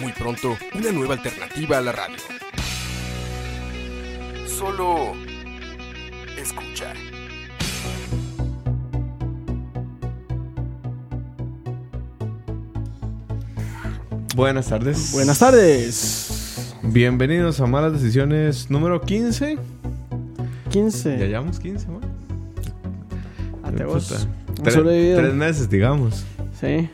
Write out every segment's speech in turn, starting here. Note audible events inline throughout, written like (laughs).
Muy pronto, una nueva alternativa a la radio. Solo escucha. Buenas tardes. Buenas tardes. Bienvenidos a Malas Decisiones número 15. 15. Ya llevamos 15, man. Ante vos. Puta. Un Tre- sobrevivido. tres meses, digamos. Sí.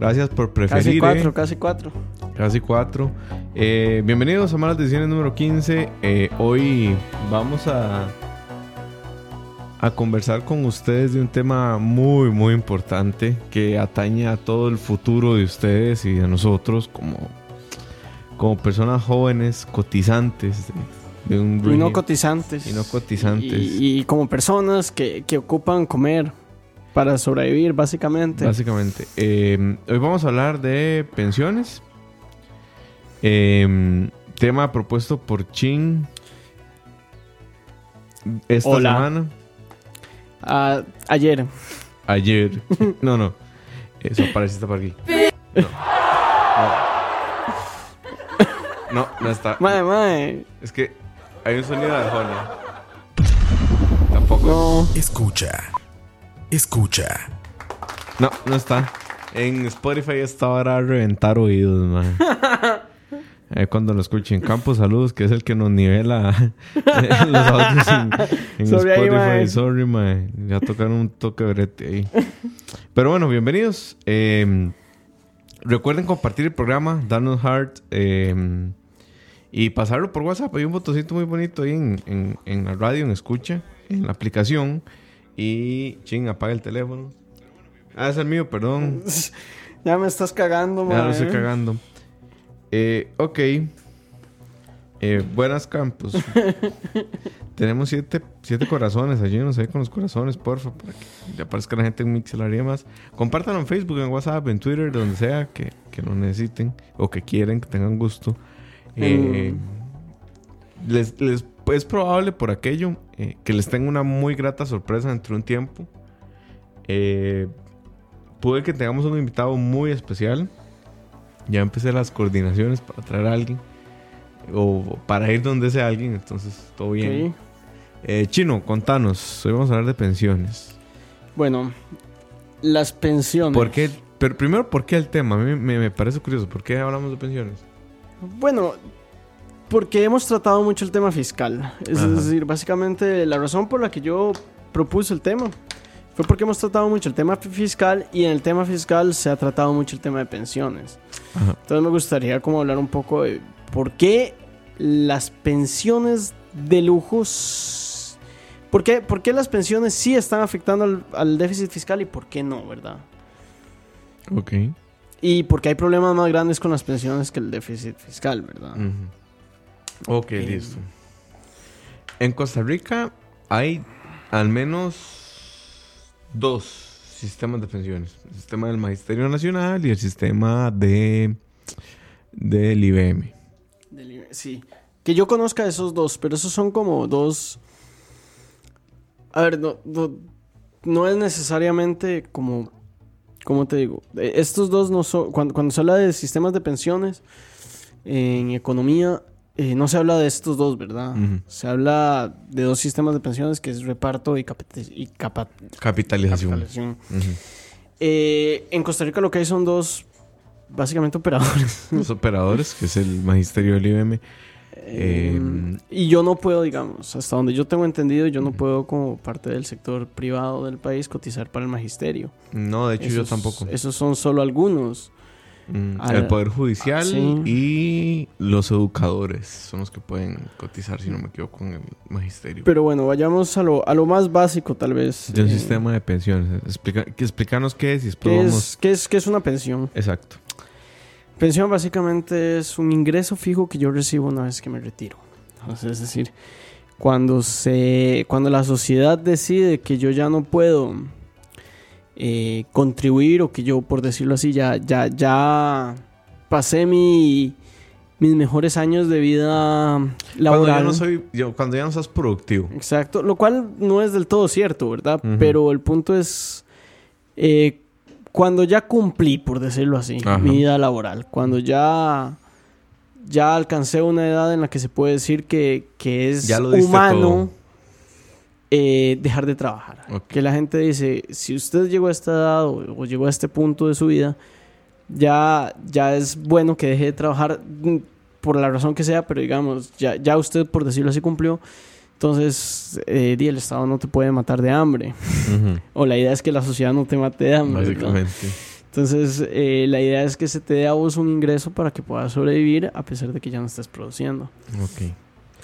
Gracias por Casi preferir. cuatro, eh. casi cuatro. Casi cuatro. Eh, bienvenidos a Malas Decisiones número 15. Eh, hoy vamos a, a conversar con ustedes de un tema muy, muy importante que atañe a todo el futuro de ustedes y de nosotros como, como personas jóvenes, cotizantes de, de un Y no cotizantes. y no cotizantes. Y, y como personas que, que ocupan comer para sobrevivir, básicamente. Básicamente. Eh, hoy vamos a hablar de pensiones. Eh, tema propuesto por Chin esta Hola. semana. Ah, ayer. Ayer. (laughs) no, no. Eso apareciste por aquí. (laughs) No. No. No, no está. Mae, mae. Es que hay un sonido de Arjona. Tampoco. No. Escucha. Escucha. No, no está. En Spotify esta hora a reventar oídos, man. (laughs) Eh, cuando lo escuchen. Campos, saludos, que es el que nos nivela (laughs) eh, los audios en, en Sorry ahí, Spotify. Sorry, man. Ya tocaron un toque brete ahí. Pero bueno, bienvenidos. Eh, recuerden compartir el programa, darnos heart eh, y pasarlo por WhatsApp. Hay un botoncito muy bonito ahí en, en- en la radio, en escucha, en la aplicación. Y ching, apaga el teléfono. Ah, es el mío, perdón. (laughs) Ya me estás cagando, mae. Ya lo estoy cagando. Eh, ok. Eh, buenas campos. (laughs) Tenemos siete, siete corazones. Ayúdenos ahí con los corazones, porfa, para que le aparezca la gente en Mixelaría más. Compártanlo en Facebook, en WhatsApp, en Twitter, donde sea que, que lo necesiten o que quieren, que tengan gusto. Eh, les, les- es probable por aquello eh, que les tenga una muy grata sorpresa dentro de un tiempo. Eh, puede que tengamos un invitado muy especial. Ya empecé las coordinaciones para traer a alguien. O para ir donde sea alguien, entonces todo bien. Ok. Eh, Chino, contanos. Hoy vamos a hablar de pensiones. Bueno, las pensiones. ¿Por qué? Pero primero, ¿por qué el tema? A mí me, me parece curioso. ¿Por qué hablamos de pensiones? Bueno, porque hemos tratado mucho el tema fiscal. Es Ajá. decir, básicamente la razón por la que yo propuse el tema fue porque hemos tratado mucho el tema fi- fiscal y en el tema fiscal se ha tratado mucho el tema de pensiones. Ajá. Entonces me gustaría como hablar un poco de por qué las pensiones de lujos... ¿Por qué, por qué las pensiones sí están afectando al, al déficit fiscal y por qué no, verdad? Ok. Y porque hay problemas más grandes con las pensiones que el déficit fiscal, ¿verdad? Ujú. Ok, Eh, listo. En Costa Rica hay al menos dos sistemas de pensiones. El sistema del Magisterio Nacional y el sistema de del IBM. Del Sí. Que yo conozca esos dos, pero esos son como dos. A ver, no, no, no es necesariamente como. ¿Cómo te digo? Eh, Estos dos no son. Cuando, cuando se habla de sistemas de pensiones en economía, eh, no se habla de estos dos, ¿verdad? Se habla de dos sistemas de pensiones que es reparto y, capita- y capa- Capitalización. Eh, en Costa Rica lo que hay son dos, básicamente operadores. (laughs) Los operadores, que es el Magisterio del IBM. Eh, Eh, y yo no puedo, digamos, hasta donde yo tengo entendido, yo no puedo como parte del sector privado del país cotizar para el magisterio. No, de hecho yo tampoco. Esos son solo algunos. Mm, el Poder Judicial sí. y los educadores son los que pueden cotizar, si no me equivoco, en el Magisterio. Pero bueno, vayamos a lo, a lo más básico tal vez. de un Eh, sistema de pensiones. Explica, que explícanos qué es y después ¿qué vamos... es, qué, es, ¿Qué es una pensión? Exacto. pensión básicamente es un ingreso fijo que yo recibo una vez que me retiro. Entonces, es decir, cuando se cuando la sociedad decide que yo ya no puedo eh, contribuir o que yo por decirlo así ya ya ya pasé mi mis mejores años de vida laboral. Cuando ya no soy, yo, cuando ya no sos productivo. Exacto, lo cual no es del todo cierto, ¿verdad? Pero el punto es eh, cuando ya cumplí, por decirlo así, Ajá. mi vida laboral, cuando ya ya alcancé una edad en la que se puede decir que, que es Ya lo diste humano todo. Eh, dejar de trabajar. Ok. Que la gente dice, si usted llegó a esta edad o, o llegó a este punto de su vida, ya, ya es bueno que deje de trabajar mm, por la razón que sea, pero digamos, ya, ya usted, por decirlo así, cumplió. Entonces, eh, el Estado no te puede matar de hambre. (laughs) O la idea es que la sociedad no te mate de hambre. Básicamente. Entonces, eh, la idea es que se te dé a vos un ingreso para que puedas sobrevivir a pesar de que ya no estés produciendo. Ok.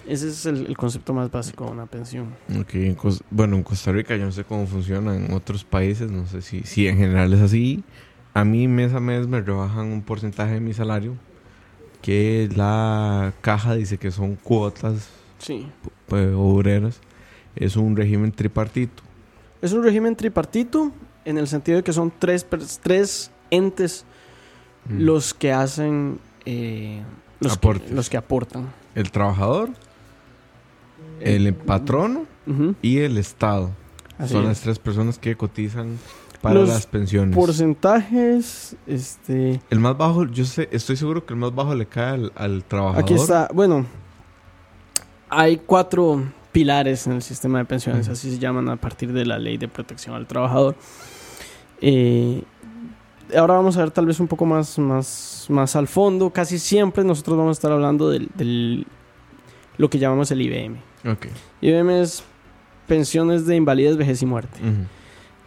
Ese es el, el concepto más básico de una pensión. Ok, en Cos- bueno, en Costa Rica yo no sé cómo funciona en otros países, no sé si, si en general es así. A mí mes a mes me rebajan un porcentaje de mi salario, que la caja dice que son cuotas Sí. pues, obreras. Es un régimen tripartito. Es un régimen tripartito en el sentido de que son tres, tres entes Mm. los que hacen... eh, los, que, los que aportan. El trabajador, el patrono Ujú, y el Estado. así son es. las tres personas que cotizan para Los las pensiones. Porcentajes, este... El más bajo, yo sé, estoy seguro que el más bajo le cae al, al trabajador. Aquí está, bueno, hay cuatro pilares en el sistema de pensiones, así se llaman a partir de la ley de protección al trabajador. Eh, ahora vamos a ver tal vez un poco más, más, más al fondo. Casi siempre nosotros vamos a estar hablando del, del- lo que llamamos el IBM. Ok. IBM es pensiones de invalidez, vejez y muerte.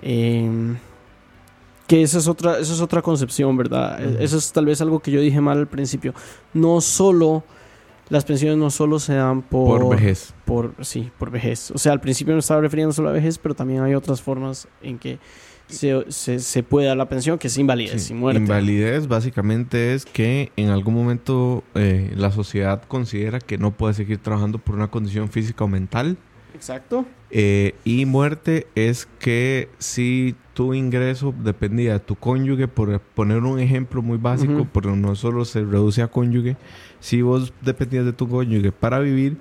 Eh, que esa es otra, esa es otra concepción, ¿verdad? Ujú. Eso es tal vez algo que yo dije mal al principio. No solo, las pensiones no solo se dan por, Por vejez. por- sí, por vejez. O sea, al principio me estaba refiriendo solo a vejez, pero también hay otras formas en que se, se, se puede dar la pensión, que es invalidez Sí. y muerte. Invalidez básicamente es que en algún momento eh, la sociedad considera que no puede seguir trabajando por una condición física o mental. Exacto. Eh, y muerte es que si tu ingreso dependía de tu cónyuge, por poner un ejemplo muy básico, pero no solo se reduce a cónyuge, si vos dependías de tu cónyuge para vivir,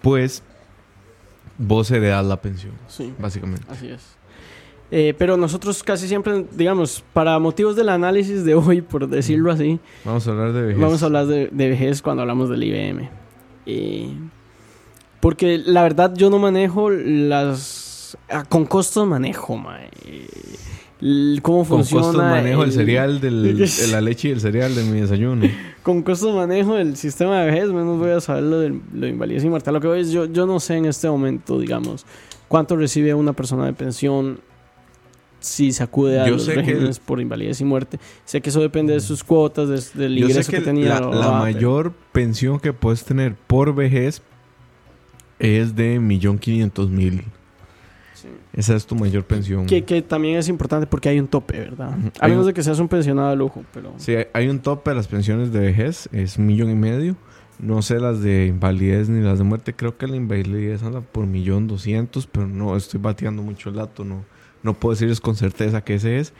pues vos heredás la pensión, Sí, básicamente. así es. Eh, pero nosotros casi siempre, digamos, para motivos del análisis de hoy, por decirlo así, Vamos a hablar de vejez. Vamos a hablar de, de vejez cuando hablamos del IBM. Eh, porque la verdad yo no manejo las... ah, con costos manejo, mae. El- ¿Cómo Con funciona? costos manejo el, el- cereal, del, (laughs) de la leche y el cereal de mi desayuno. Con costos manejo el sistema de vejez, menos voy a saber lo de, lo de invalidez y muerte. Lo que voy es, yo, yo no sé en este momento, digamos, cuánto recibe una persona de pensión si se acude a Yo los que regímenes por invalidez y muerte. Sé que eso depende de sus cuotas, de- del Yo ingreso sé que, que, tenía. la, mayor pensión que puedes tener por vejez es de 1.500.000. Sí. Esa es tu mayor pensión. Que, que también es importante porque hay un tope, ¿verdad? A menos de que seas un pensionado de lujo, pero... Sí, hay- hay un tope de las pensiones de vejez, es un millón y medio. No sé las de invalidez ni las de muerte. Creo que la invalidez anda por millón doscientos, pero no estoy bateando mucho el dato. No, no puedo decirles con certeza que ese es.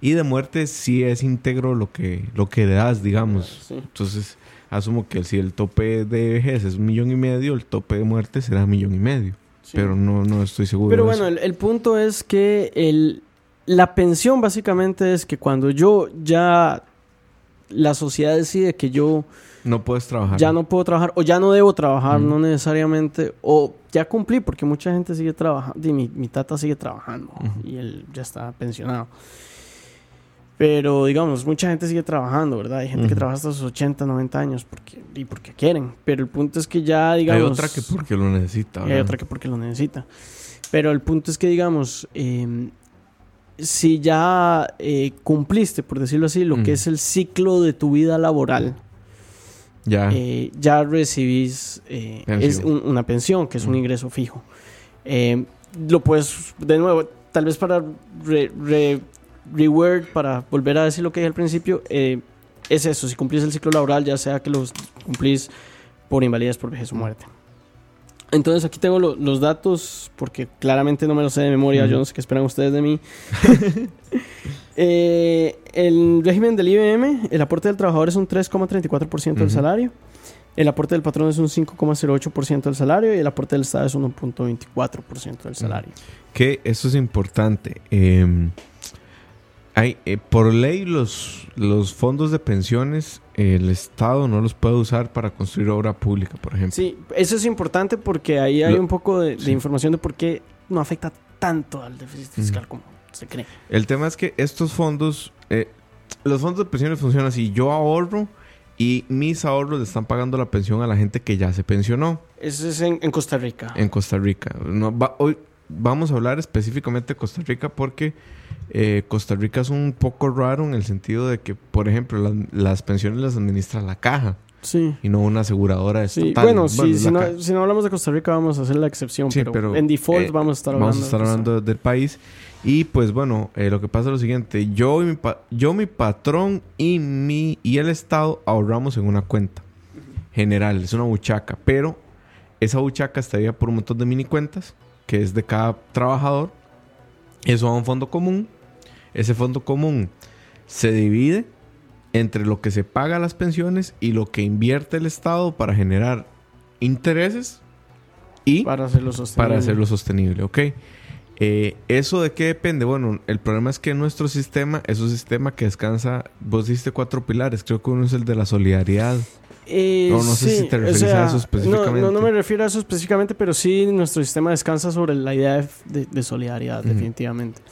Y de muerte sí es íntegro lo que, lo que das, digamos. Sí. Entonces, asumo que si el tope de vejez es un millón y medio, el tope de muerte será un millón y medio. Sí. Pero no, no estoy seguro. Pero de bueno, eso. el, el punto es que el, la pensión básicamente es que cuando yo ya... La sociedad decide que yo no puedes trabajar. ya no puedo trabajar o ya no debo trabajar, no necesariamente, o ya cumplí porque mucha gente sigue trabajando, y mi, mi tata sigue trabajando y él ya está pensionado. Pero digamos, mucha gente sigue trabajando, ¿verdad? Hay gente que trabaja hasta sus 80, 90 años porque, y porque quieren. Pero el punto es que ya, Hay digamos... otra que porque lo necesita. y hay ¿verdad? otra que porque lo necesita. Pero el punto es que, digamos, eh, si ya eh, cumpliste, por decirlo así, lo que es el ciclo de tu vida laboral, Ya. eh, ya recibís eh, es un- una pensión, que es un Mm. ingreso fijo. Lo puedes, de nuevo, tal vez para re, para volver a decir lo que dije al principio, es eso, si cumplís el ciclo laboral, ya sea que los cumplís por invalidez, por vejez o muerte. Entonces aquí tengo lo- los datos, porque claramente no me los sé de memoria, yo no sé qué esperan ustedes de mí. (laughs) Eh, el régimen del IBM, el aporte del trabajador es un 3,34% del Ujú. salario, el aporte del patrón es un 5,08% del salario y el aporte del Estado es un 1,24% del salario. Que eso es importante. Eh, hay, eh, por ley, los, los fondos de pensiones, eh, el Estado no los puede usar para construir obra pública, por ejemplo. Sí, eso es importante porque ahí hay Lo- un poco de, información de por qué no afecta tanto al déficit fiscal como se cree. El tema es que estos fondos, eh, los fondos de pensiones funcionan así. Yo ahorro y mis ahorros le están pagando la pensión a la gente que ya se pensionó Eso es en, en Costa Rica. en Costa Rica. No, va- hoy vamos a hablar específicamente de Costa Rica porque eh, Costa Rica es un poco raro en el sentido de que, por ejemplo, las, las pensiones las administra la caja Sí. y no una aseguradora Sí, estatal. bueno, sí, es si, la no, si no hablamos de Costa Rica vamos a hacer la excepción, pero, pero, en default eh, vamos a estar hablando. Vamos a estar hablando del país. Y pues bueno, eh, lo que pasa es lo siguiente. Yo y, mi pa- yo, mi patrón y, mi, y el Estado ahorramos en una cuenta general. Es una buchaca. Pero esa buchaca estaría por un montón de mini cuentas, que es de cada trabajador. Eso va a un fondo común. Ese fondo común se divide entre lo que se paga a las pensiones y lo que invierte el Estado para generar intereses y Para hacerlo sostenible. para hacerlo sostenible, ¿ok? Eh, ¿Eso de qué depende? Bueno, el problema es que nuestro sistema es un sistema que descansa, vos diste cuatro pilares, creo que uno es el de la solidaridad. Eh, No, no sé si te o referís a eso específicamente. No, no, no me refiero a eso específicamente, pero sí nuestro sistema descansa sobre la idea de, de- de solidaridad, definitivamente.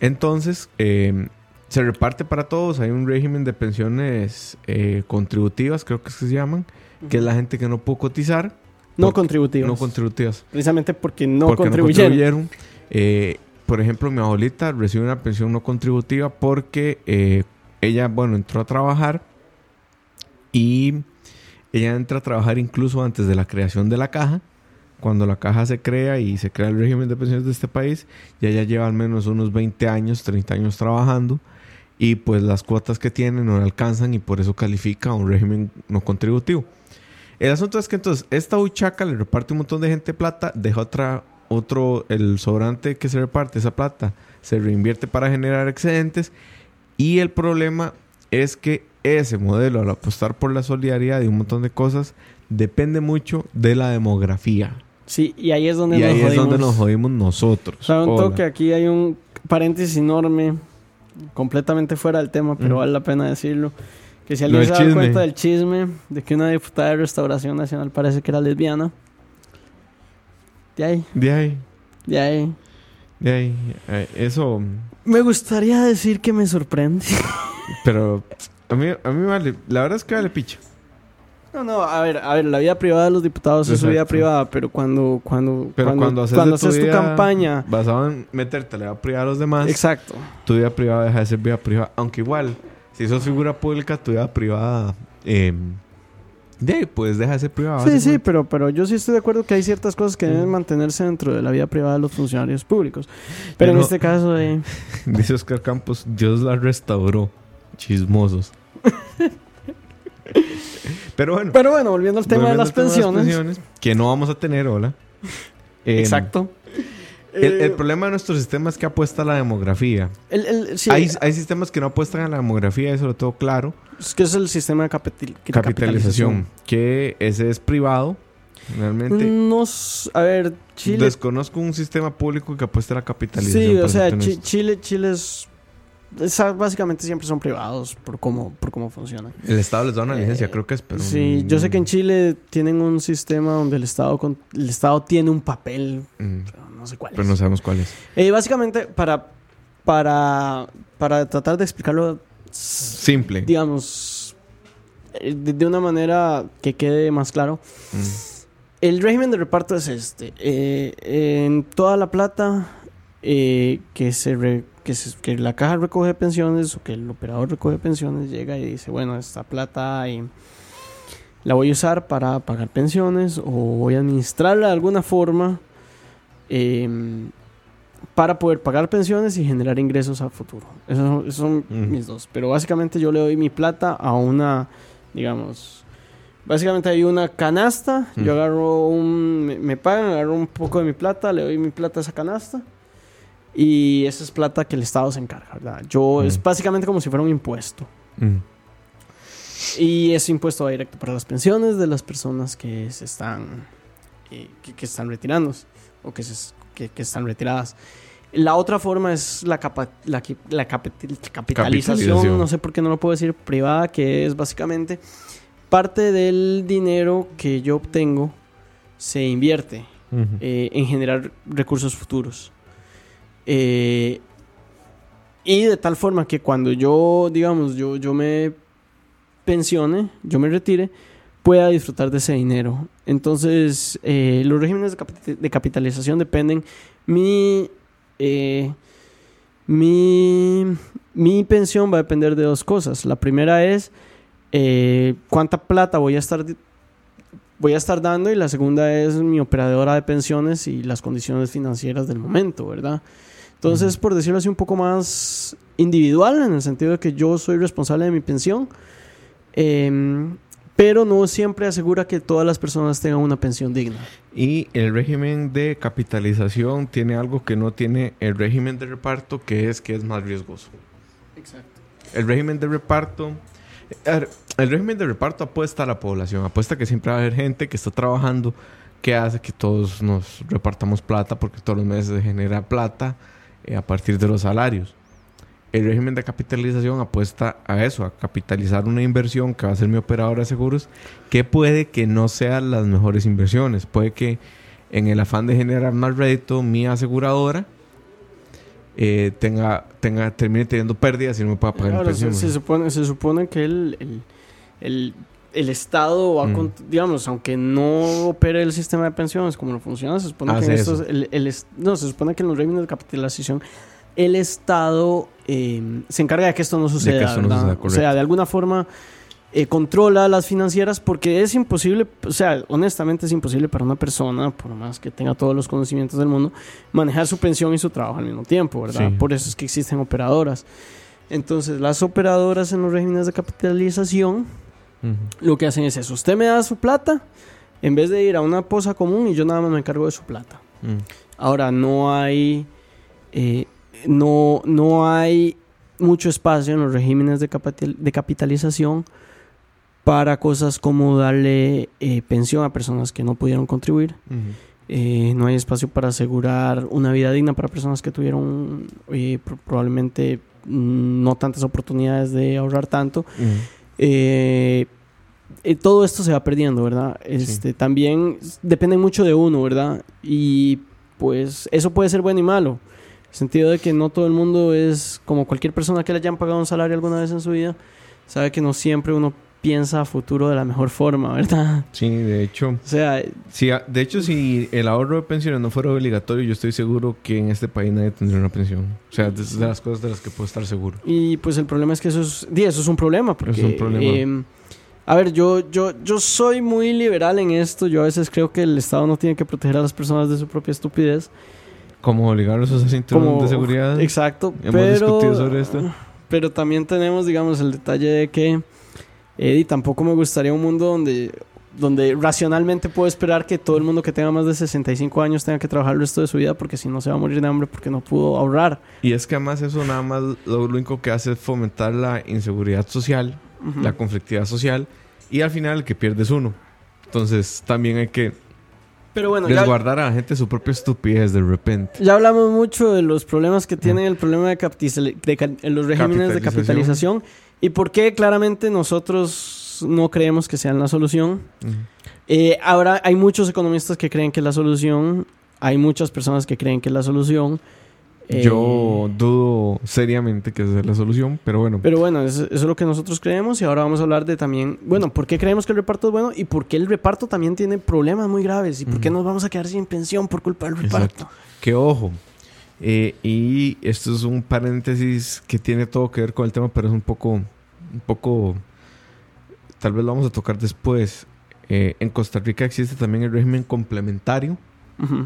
Entonces, eh, se reparte para todos, hay un régimen de pensiones eh, contributivas, creo que es que se llaman, que es la gente que no pudo cotizar. No contributivos. No contributivas. precisamente porque no porque contribuyeron. contribuyeron. Eh, por ejemplo, mi abuelita recibe una pensión no contributiva porque ella, bueno, entró a trabajar y ella entra a trabajar incluso antes de la creación de la caja. Cuando la caja se crea y se crea el régimen de pensiones de este país, ya ella lleva al menos unos 20 años, 30 años trabajando y pues las cuotas que tiene no le alcanzan y por eso califica a un régimen no contributivo. El asunto es que entonces esta huchaca le reparte un montón de gente plata, deja otra, otro, el sobrante que se reparte, esa plata, se reinvierte para generar excedentes y el problema es que ese modelo, al apostar por la solidaridad y un montón de cosas, depende mucho de la demografía. Sí, y ahí es donde Y nos ahí es jodimos. donde nos jodimos nosotros. O sea, un toque, aquí hay un paréntesis enorme, completamente fuera del tema, pero vale la pena decirlo. Que si alguien se da cuenta del chisme de que una diputada de Restauración Nacional parece que era lesbiana, de ahí, De ahí, de ahí. de ahí, eh, eso, Me gustaría decir que me sorprende. (laughs) pero a mí, a mí vale, la verdad es que vale picha. No, no, a ver, a ver, la vida privada de los diputados es su vida privada, pero cuando, cuando, Pero cuando, haces, cuando tu haces tu campaña, basado en meterte la vida privada a los demás, exacto. tu vida privada deja de ser vida privada. Aunque igual, si sos figura pública, tu vida privada, eh, de pues deja de ser privada. Sí, sí, pero, pero yo sí estoy de acuerdo que hay ciertas cosas que Sí. deben mantenerse dentro de la vida privada de los funcionarios públicos. Pero en no- este caso, eh, (laughs) Dice Oscar Campos, Dios la restauró. Chismosos. (laughs) pero bueno. pero bueno, volviendo al tema de las al tema pensiones. pensiones, que no vamos a tener, hola. Eh, (laughs) Exacto. El, el Eh, problema de nuestro sistema es que apuesta a la demografía. el- el- sí, hay, hay sistemas que no apuestan a la demografía, eso lo tengo claro. es que es el sistema de capital- Capitalización, que ese es privado, realmente. No, s- a ver, Chile. Desconozco un sistema público que apueste a la capitalización. Sí, o sea, Chi-. Chile, Chile es, esa- básicamente siempre son privados por cómo, por cómo funcionan. El Estado les da una licencia, Eh, creo que es, pero... Sí, yo sé que en Chile tienen un sistema donde el Estado, con- el Estado tiene un papel, Mm, pero no sé cuál pero es. no sabemos cuál es. Eh, básicamente, para, para, para tratar de explicarlo, Simple. digamos, eh, de, de una manera que quede más claro, Mm. el régimen de reparto es este. eh, en toda la plata que, se re- que, se- que la caja recoge pensiones o que el operador recoge pensiones llega y dice, bueno, esta plata eh, la voy a usar para pagar pensiones o voy a administrarla de alguna forma. eh, para poder pagar pensiones y generar ingresos a futuro. Esos, esos son mis dos. Pero básicamente yo le doy mi plata a una, digamos, básicamente hay una canasta, yo agarro un, me, me pagan, agarro un poco de mi plata, le doy mi plata a esa canasta y esa es plata que el Estado se encarga, ¿verdad? Yo, es básicamente como si fuera un impuesto. Mm. Y ese impuesto va directo para las pensiones de las personas que se están eh, que, que están retirándose o que, se, que, que están retiradas. La otra forma es la, capa- la, qui- la capital- capitalización, Capitalización. no sé por qué no lo puedo decir, privada, que es básicamente parte del dinero que yo obtengo se invierte eh, en generar recursos futuros. Eh, y de tal forma que cuando yo, digamos, yo, yo me pensione, yo me retire, pueda disfrutar de ese dinero. Entonces, eh, los regímenes de, capi- de capitalización dependen. Mi, eh, mi, mi pensión va a depender de dos cosas. La primera es eh, cuánta plata voy a estar voy a estar dando y la segunda es mi operadora de pensiones y las condiciones financieras del momento, ¿verdad? Entonces, por decirlo así, un poco más individual en el sentido de que yo soy responsable de mi pensión, em, pero no siempre asegura que todas las personas tengan una pensión digna. Y el régimen de capitalización tiene algo que no tiene el régimen de reparto, que es que es más riesgoso. Exacto. El régimen de reparto. El régimen de reparto apuesta a la población, apuesta que siempre va a haber gente que está trabajando, que hace que todos nos repartamos plata, porque todos los meses se genera plata eh, a partir de los salarios. El régimen de capitalización apuesta a eso, a capitalizar una inversión que va a ser mi operadora de seguros, que puede que no sean las mejores inversiones. Puede que en el afán de generar más rédito, mi aseguradora eh, tenga, tenga, termine teniendo pérdidas y no me pueda pagar Ahora, se, se supone, se supone que el, el, el- el Estado va Mm. con- digamos, aunque no opere el sistema de pensiones como no funciona, se supone que Hace en estos, el, el no, se supone que en los regímenes de capitalización el Estado eh, se encarga de que esto no suceda, esto no ¿verdad? suceda, o sea, de alguna forma eh, controla las financieras porque es imposible, o sea, honestamente es imposible para una persona, por más que tenga todos los conocimientos del mundo, manejar su pensión y su trabajo al mismo tiempo, ¿verdad? Sí. Por eso es que existen operadoras. Entonces, las operadoras en los regímenes de capitalización Lo que hacen es eso. Usted me da su plata en vez de ir a una posa común y yo nada más me encargo de su plata. Mm. Ahora, no hay, eh, no, no hay mucho espacio en los regímenes de, capital- de capitalización para cosas como darle eh, pensión a personas que no pudieron contribuir. Eh, no hay espacio para asegurar una vida digna para personas que tuvieron eh, pro- probablemente mm, no tantas oportunidades de ahorrar tanto. Eh, eh, todo esto se va perdiendo, ¿verdad? Este, También depende mucho de uno, ¿verdad? Y pues eso puede ser bueno y malo. En el sentido de que no todo el mundo es como cualquier persona que le hayan pagado un salario alguna vez en su vida, sabe que no siempre uno piensa a futuro de la mejor forma, ¿verdad? Sí, de hecho. O sea, Sí, a- de hecho, si el ahorro de pensiones no fuera obligatorio, yo estoy seguro que en este país nadie tendría una pensión. O sea, es de las cosas de las que puedo estar seguro. Y pues el problema es que eso es, di, eso es un problema. Porque, un problema. eh, a ver, yo, yo, yo soy muy liberal en esto. Yo a veces creo que el Estado no tiene que proteger a las personas de su propia estupidez. Como obligarlos a usar cinturón Como, de seguridad. Exacto. Hemos pero, discutido sobre esto. Pero también tenemos, digamos, el detalle de que, Eddie, tampoco me gustaría un mundo donde, donde racionalmente puedo esperar que todo el mundo que tenga más de 65 años tenga que trabajar el resto de su vida porque si no se va a morir de hambre porque no pudo ahorrar. Y es que además eso nada más lo único que hace es fomentar la inseguridad social, la conflictividad social y al final el que pierde es uno. Entonces también hay que Pero bueno, ya, resguardar a la gente su propia estupidez de repente. Ya hablamos mucho de los problemas que tiene el problema de, los regímenes de Capitalización. Y por qué claramente nosotros no creemos que sean la solución. Eh, ahora hay muchos economistas que creen que es la solución, hay muchas personas que creen que es la solución. Eh, Yo dudo seriamente que esa es la solución, pero bueno. Pero bueno, eso, eso es lo que nosotros creemos y ahora vamos a hablar de también, bueno, ¿por qué creemos que el reparto es bueno y por qué el reparto también tiene problemas muy graves y por qué nos vamos a quedar sin pensión por culpa del reparto? Exacto. Que ojo. Eh, y esto es un paréntesis que tiene todo que ver con el tema, pero es un poco, un poco, tal vez lo vamos a tocar después. Eh, en Costa Rica existe también el régimen complementario,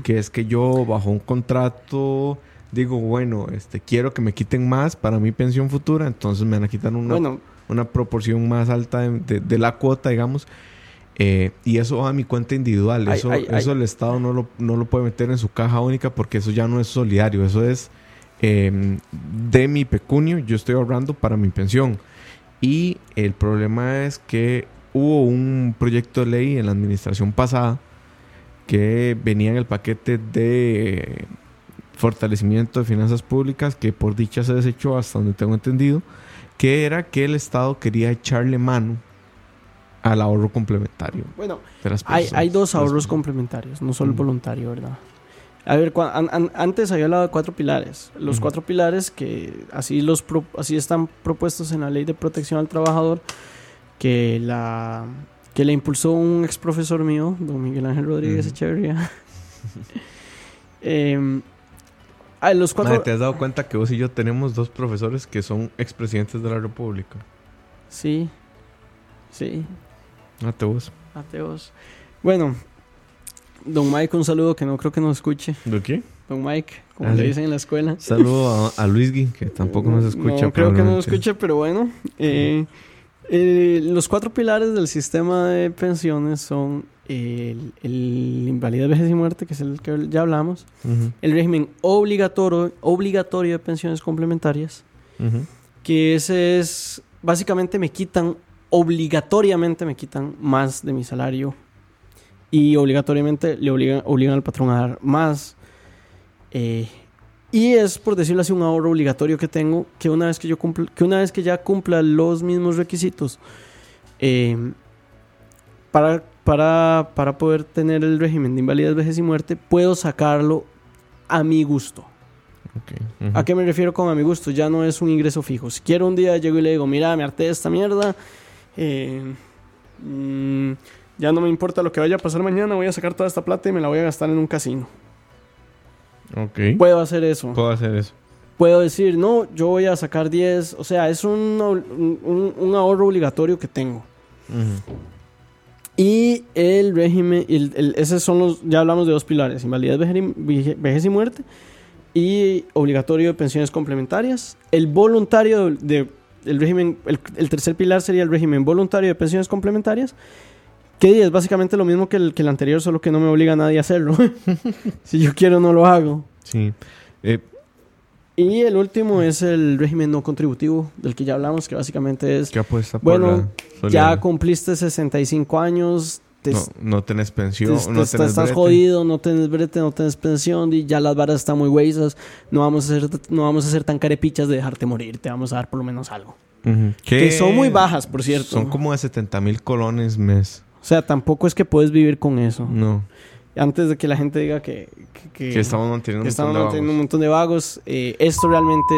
que es que yo bajo un contrato digo, bueno, este, quiero que me quiten más para mi pensión futura, entonces me van a quitar una, Bueno, una proporción más alta de, de- de la cuota, digamos. Eh, y eso va a mi cuenta individual. Ay, eso ay, ay. eso el Estado no lo, no lo puede meter en su caja única porque eso ya no es solidario. Eso es eh, de mi pecunio. Yo estoy ahorrando para mi pensión. Y el problema es que hubo un proyecto de ley en la administración pasada que venía en el paquete de fortalecimiento de finanzas públicas que por dicha se desechó hasta donde tengo entendido que era que el Estado quería echarle mano al ahorro complementario bueno, de las hay, hay dos ahorros complementarios, no solo el voluntario, ¿verdad? A ver, an- an- antes había hablado de cuatro pilares. Los Ujú. cuatro pilares que así, los pro- así están propuestos en la ley de protección al trabajador que la, que le impulsó un ex profesor mío, don Miguel Ángel Rodríguez Ujú. Echeverría. (laughs) Em, ah, los cuatro... Madre, ¿Te has dado cuenta que vos y yo tenemos dos profesores que son expresidentes de la República? Sí, sí, Mate vos. ateos. Bueno, don Mike, un saludo que no creo que nos escuche. ¿De qué? Don Mike, como Ah, le sí. dicen en la escuela. Saludo a, a Luisgui, que (laughs) tampoco nos escucha. No, creo que no nos escuche, pero bueno. eh, eh, los cuatro pilares del sistema de pensiones son el, el invalidez, vejez y muerte, que es el que ya hablamos. El régimen obligatorio, obligatorio de pensiones complementarias, ujú. que ese es, básicamente me quitan, obligatoriamente me quitan más de mi salario y obligatoriamente le obligan, obligan al patrón a dar más. Eh, y es, por decirlo así, un ahorro obligatorio que tengo, que una vez que yo cumpla, que una vez que ya cumpla los mismos requisitos eh, para, para, para poder tener el régimen de invalidez, vejez y muerte, puedo sacarlo a mi gusto. ¿A qué me refiero con a mi gusto? Ya no es un ingreso fijo. Si quiero un día llego y le digo, mira, me harté de esta mierda. Eh, mm, ya no me importa lo que vaya a pasar mañana, voy a sacar toda esta plata y me la voy a gastar en un casino. Ok. Puedo hacer eso. Puedo hacer eso. Puedo decir, no, yo voy a sacar 10. O sea, es un, un- un ahorro obligatorio que tengo. Y el régimen, el, el- esos son los, ya hablamos de dos pilares, invalidez, vejez y, vije- vejez y muerte, y obligatorio de pensiones complementarias. El voluntario de, de- el régimen, el, el tercer pilar sería el régimen voluntario de pensiones complementarias, que es básicamente lo mismo que el, que el anterior, solo que no me obliga a nadie a hacerlo. (laughs) si yo quiero, no lo hago. Sí. Eh, Y el último es el régimen no contributivo, del que ya hablamos, que básicamente es, ¿Qué apuesta por Bueno, la ya cumpliste 65 años, te, No, no tenés pensión, Te- no te- tenés te estás brete. jodido, no tenés brete, no tenés pensión y ya las varas están muy huesas. No vamos a ser, no vamos a ser tan carepichas de dejarte morir, te vamos a dar por lo menos algo. Que son muy bajas, por cierto. Son como de 70 mil colones mes. O sea, tampoco es que puedes vivir con eso. No. Antes de que la gente diga que, que, que- Que estamos manteniendo que un estamos montón de manteniendo un vagos. montón de vagos, eh, esto realmente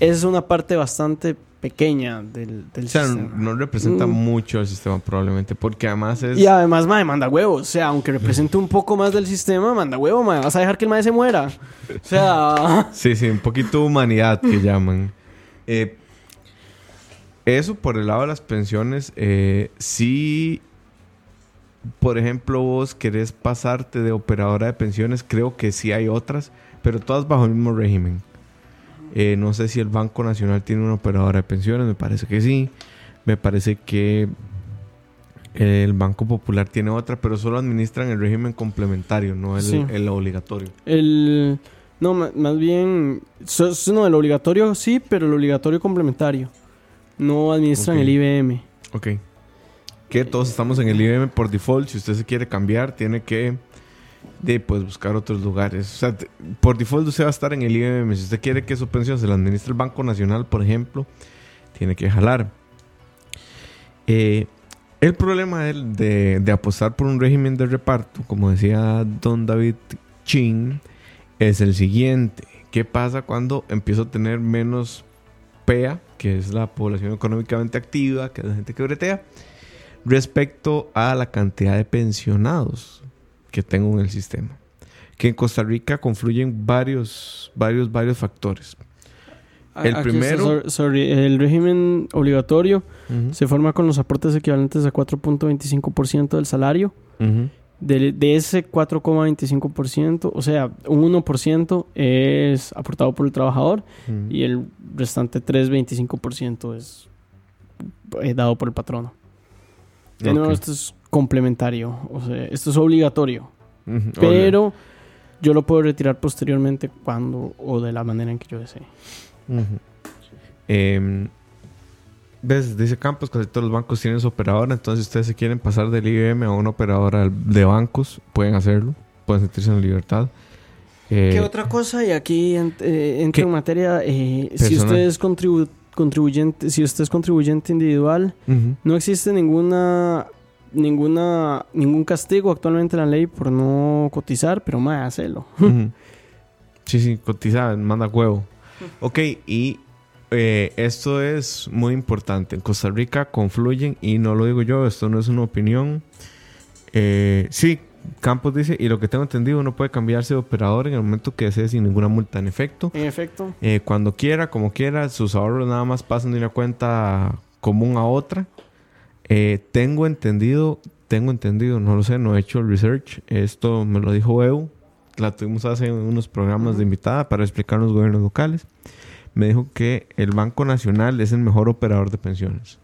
es, es una parte bastante pequeña del, del O sea, sistema. no representa Mm. mucho el sistema probablemente, porque además es... Y además, mae, manda huevos. O sea, aunque represente un poco más del sistema, manda huevo, mae. Vas a dejar que el mae se muera. O sea... (laughs) Sí, sí, un poquito de humanidad que llaman. Eh, eso por el lado de las pensiones, eh, sí, por ejemplo, vos querés pasarte de operadora de pensiones, creo que sí hay otras, pero todas bajo el mismo régimen. Eh, no sé si el Banco Nacional tiene una operadora de pensiones, me parece que sí. Me parece que el Banco Popular tiene otra, pero solo administran el régimen complementario, no el, Sí. el obligatorio. El... No, más bien... so- no, el obligatorio sí, pero el obligatorio complementario. No administran el IBM. Ok. Que todos estamos en el IBM por default. Si usted se quiere cambiar, tiene que de, pues, buscar otros lugares. O sea, por default usted va a estar en el IBM. Si usted quiere que su pensión se la administre el Banco Nacional, por ejemplo, tiene que jalar. Eh, el problema de apostar por un régimen de reparto, como decía don David Chin, es el siguiente. ¿Qué pasa cuando empiezo a tener menos PEA, que es la población económicamente activa, que es la gente que bretea, respecto a la cantidad de pensionados que tengo en el sistema? Que en Costa Rica confluyen varios, varios, varios factores. El Aquí está, primero- sor- sorry, el régimen obligatorio se forma con los aportes equivalentes a 4.25% del salario. Ujú. De, de ese 4,25%, o sea, un 1% es aportado por el trabajador Ujú. y el restante 3,25% es eh, dado por el patrono. De nuevo, Ok. esto es complementario, o sea, esto es obligatorio, pero yo lo puedo retirar posteriormente cuando o de la manera en que yo desee. Em, ¿Ves? Dice Campos, casi todos los bancos tienen su operadora. Entonces, si ustedes se quieren pasar del IBM a una operadora de bancos, pueden hacerlo. Pueden sentirse en libertad. Eh, ¿Qué otra cosa? Y aquí ent- eh, entra en materia, eh, si usted es contribu- contribuyente, si usted es contribuyente individual, no existe ninguna ninguna ningún castigo actualmente en la ley por no cotizar, pero más hacerlo. (laughs) Ujú. Sí, sí, cotiza, manda huevo. Ok, y eh, esto es muy importante. En Costa Rica confluyen, y no lo digo yo, esto no es una opinión. Eh, sí, Campos dice, y lo que tengo entendido, uno puede cambiarse de operador en el momento que desee sin ninguna multa. En efecto, En efecto, eh, cuando quiera, como quiera, sus ahorros nada más pasan de una cuenta común a otra. Eh, tengo entendido, tengo entendido, no lo sé, no he hecho el research. Esto me lo dijo EU. La tuvimos hace unos programas de invitada para explicar los gobiernos locales. Me dijo que el Banco Nacional es el mejor operador de pensiones.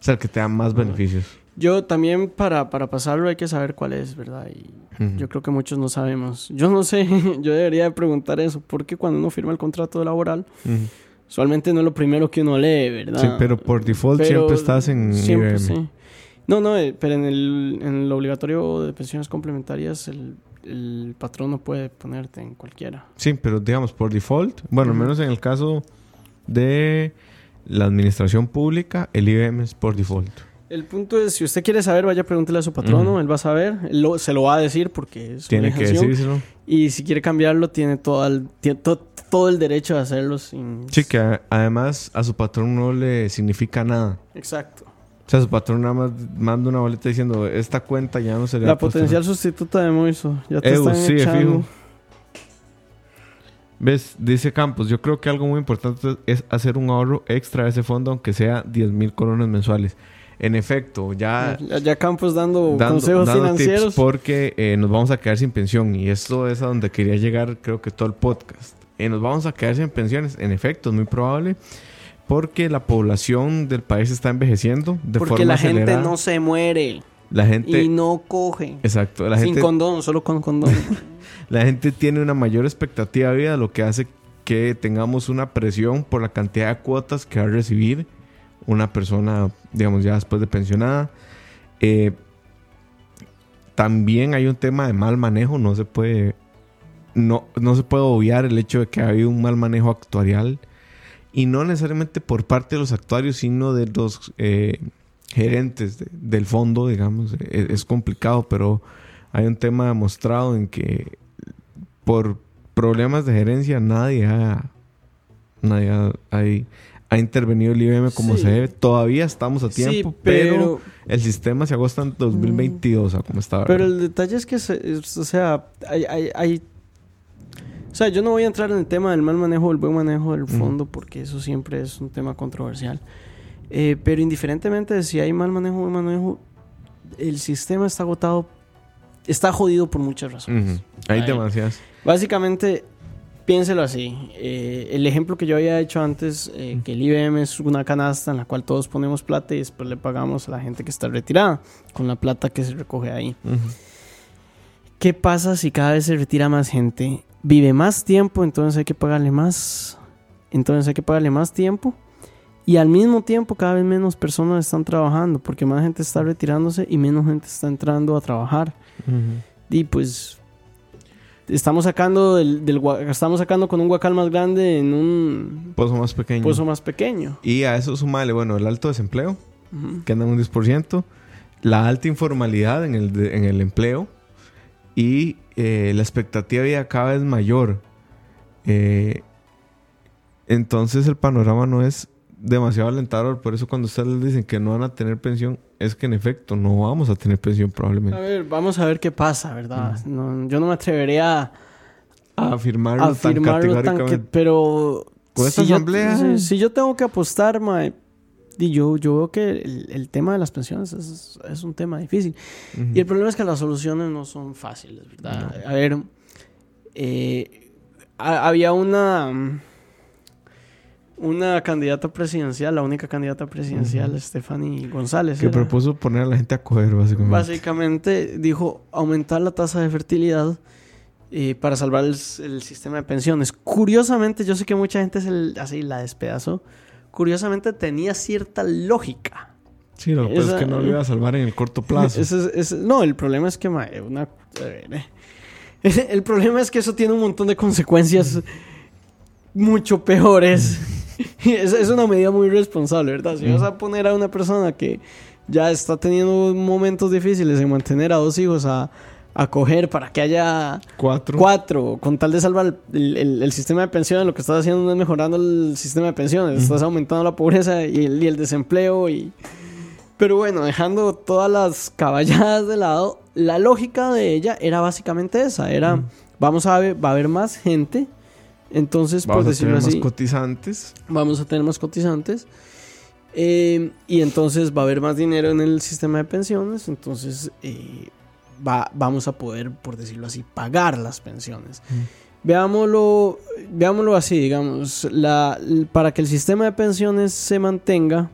O sea, el que te da más beneficios. yo también para, para pasarlo hay que saber cuál es, ¿verdad? Y Ujú. yo creo que muchos no sabemos. Yo no sé, (laughs) yo debería de preguntar eso, porque cuando uno firma el contrato laboral, Ujú. Usualmente no es lo primero que uno lee, ¿verdad? Sí, pero por default Pero siempre estás en siempre, IBM. sí. No, no, eh, pero en el, en el obligatorio de pensiones complementarias el, el patrón no puede ponerte en cualquiera. Sí, pero digamos por default, bueno, al menos en el caso de la administración pública, el IBM es por default. El punto es, si usted quiere saber, vaya a preguntarle a su patrono, él va a saber, él lo- se lo va a decir porque es Tiene que decírselo. Y si quiere cambiarlo, tiene todo el, tiene to- todo el derecho de hacerlo sin... Sí, que además a su patrón no le significa nada. Exacto. O sea, su patrón nada más manda una boleta diciendo, esta cuenta ya no se le La ha puesto". potencial sustituta de Moiso. Ya te Eu, están sí, de echando. fijo. ¿Ves? Dice Campos, yo creo que algo muy importante es hacer un ahorro extra a ese fondo, aunque sea 10 mil colones mensuales. En efecto, ya... Ya, ya Campos dando, dando, consejos dando financieros. tips porque eh, nos vamos a quedar sin pensión y esto es a donde quería llegar creo que todo el podcast. Eh, nos vamos a quedar sin pensiones, en efecto, es muy probable porque la población del país está envejeciendo de porque forma la gente no se muere la gente y no coge. exacto, la Sin gente condón, solo con condón. (laughs) la gente tiene una mayor expectativa de vida, lo que hace que tengamos una presión por la cantidad de cuotas que va a recibir una persona, digamos, ya después de pensionada. Eh, también hay un tema de mal manejo, no se puede, no, no se puede obviar el hecho de que ha habido un mal manejo actuarial y no necesariamente por parte de los actuarios, sino de los eh, gerentes de- del fondo, digamos, Eh, es complicado, pero hay un tema demostrado en que por problemas de gerencia nadie ha, nadie ha, hay- ha intervenido el IBM como Sí. se debe. Todavía estamos a sí, tiempo, pero, pero, el sistema se agosta en 2022, a como estaba. pero el detalle es que, se- o sea, hay, hay, sea, yo no voy a entrar en el tema del mal manejo o el buen manejo del fondo porque eso siempre es un tema controversial. Eh, pero indiferentemente de si hay mal manejo o buen manejo, el sistema está agotado, está jodido por muchas razones. Ujú. Hay Ahí. demasiadas. Básicamente, piénselo así. eh, el ejemplo que yo había hecho antes, eh, que el IBM es una canasta en la cual todos ponemos plata y después le pagamos a la gente que está retirada con la plata que se recoge ahí. ¿Qué pasa si cada vez se retira más gente? Vive más tiempo, entonces hay que pagarle más. Entonces hay que pagarle más tiempo. Y al mismo tiempo cada vez menos personas están trabajando porque más gente está retirándose y menos gente está entrando a trabajar. Ujú. Y pues estamos sacando del, del estamos sacando con un guacal más grande en un Pozo más pequeño. pozo más pequeño. Y a eso sumale, bueno, el alto desempleo, Ujú. que anda en un 10%, la alta informalidad en el, en el empleo y eh, la expectativa de vida cada vez mayor. Eh, entonces el panorama no es demasiado alentador. Por eso cuando ustedes les dicen que no van a tener pensión, es que en efecto no vamos a tener pensión A probablemente. ver, vamos a ver qué pasa, ¿verdad? No, yo no me atrevería a, A afirmarlo, a tan afirmarlo tan que, categóricamente. pero Con esta si yo- si yo tengo que apostar, mae, y yo, yo veo que el, el tema de las pensiones es, es un tema difícil. Y el problema es que las soluciones no son fáciles, ¿verdad? A ver, eh, ha- había una una candidata presidencial, la única candidata presidencial, Stephanie González. Que era. propuso poner a la gente a coger, básicamente. Básicamente dijo aumentar la tasa de fertilidad eh, para salvar el, el sistema de pensiones. Curiosamente, yo sé que mucha gente se así la despedazó. Curiosamente tenía cierta lógica. Sí, lo que es que no lo iba a salvar en el corto plazo. (laughs) Ese es- ese- no, el problema es que ma, una, a ver, eh. (laughs) el problema es que eso tiene un montón de consecuencias mucho peores. (laughs) es, es una medida muy responsable, ¿verdad? Si vas a poner a una persona que ya está teniendo momentos difíciles en mantener a dos hijos a, a coger para que haya Cuatro. cuatro, con tal de salvar el, el- el sistema de pensiones, lo que estás haciendo no es mejorando el sistema de pensiones, estás aumentando la pobreza y el, y el desempleo y... Pero bueno, dejando todas las caballadas de lado, la lógica de ella era básicamente esa, era, vamos a ver, va a haber más gente, entonces, Vamos por a decirlo tener más así, cotizantes. vamos a tener más cotizantes. eh, y entonces va a haber más dinero en el sistema de pensiones. Entonces eh, va, vamos a poder, por decirlo así, pagar las pensiones. Veámoslo, veámoslo así, digamos. La, para que el sistema de pensiones se mantenga,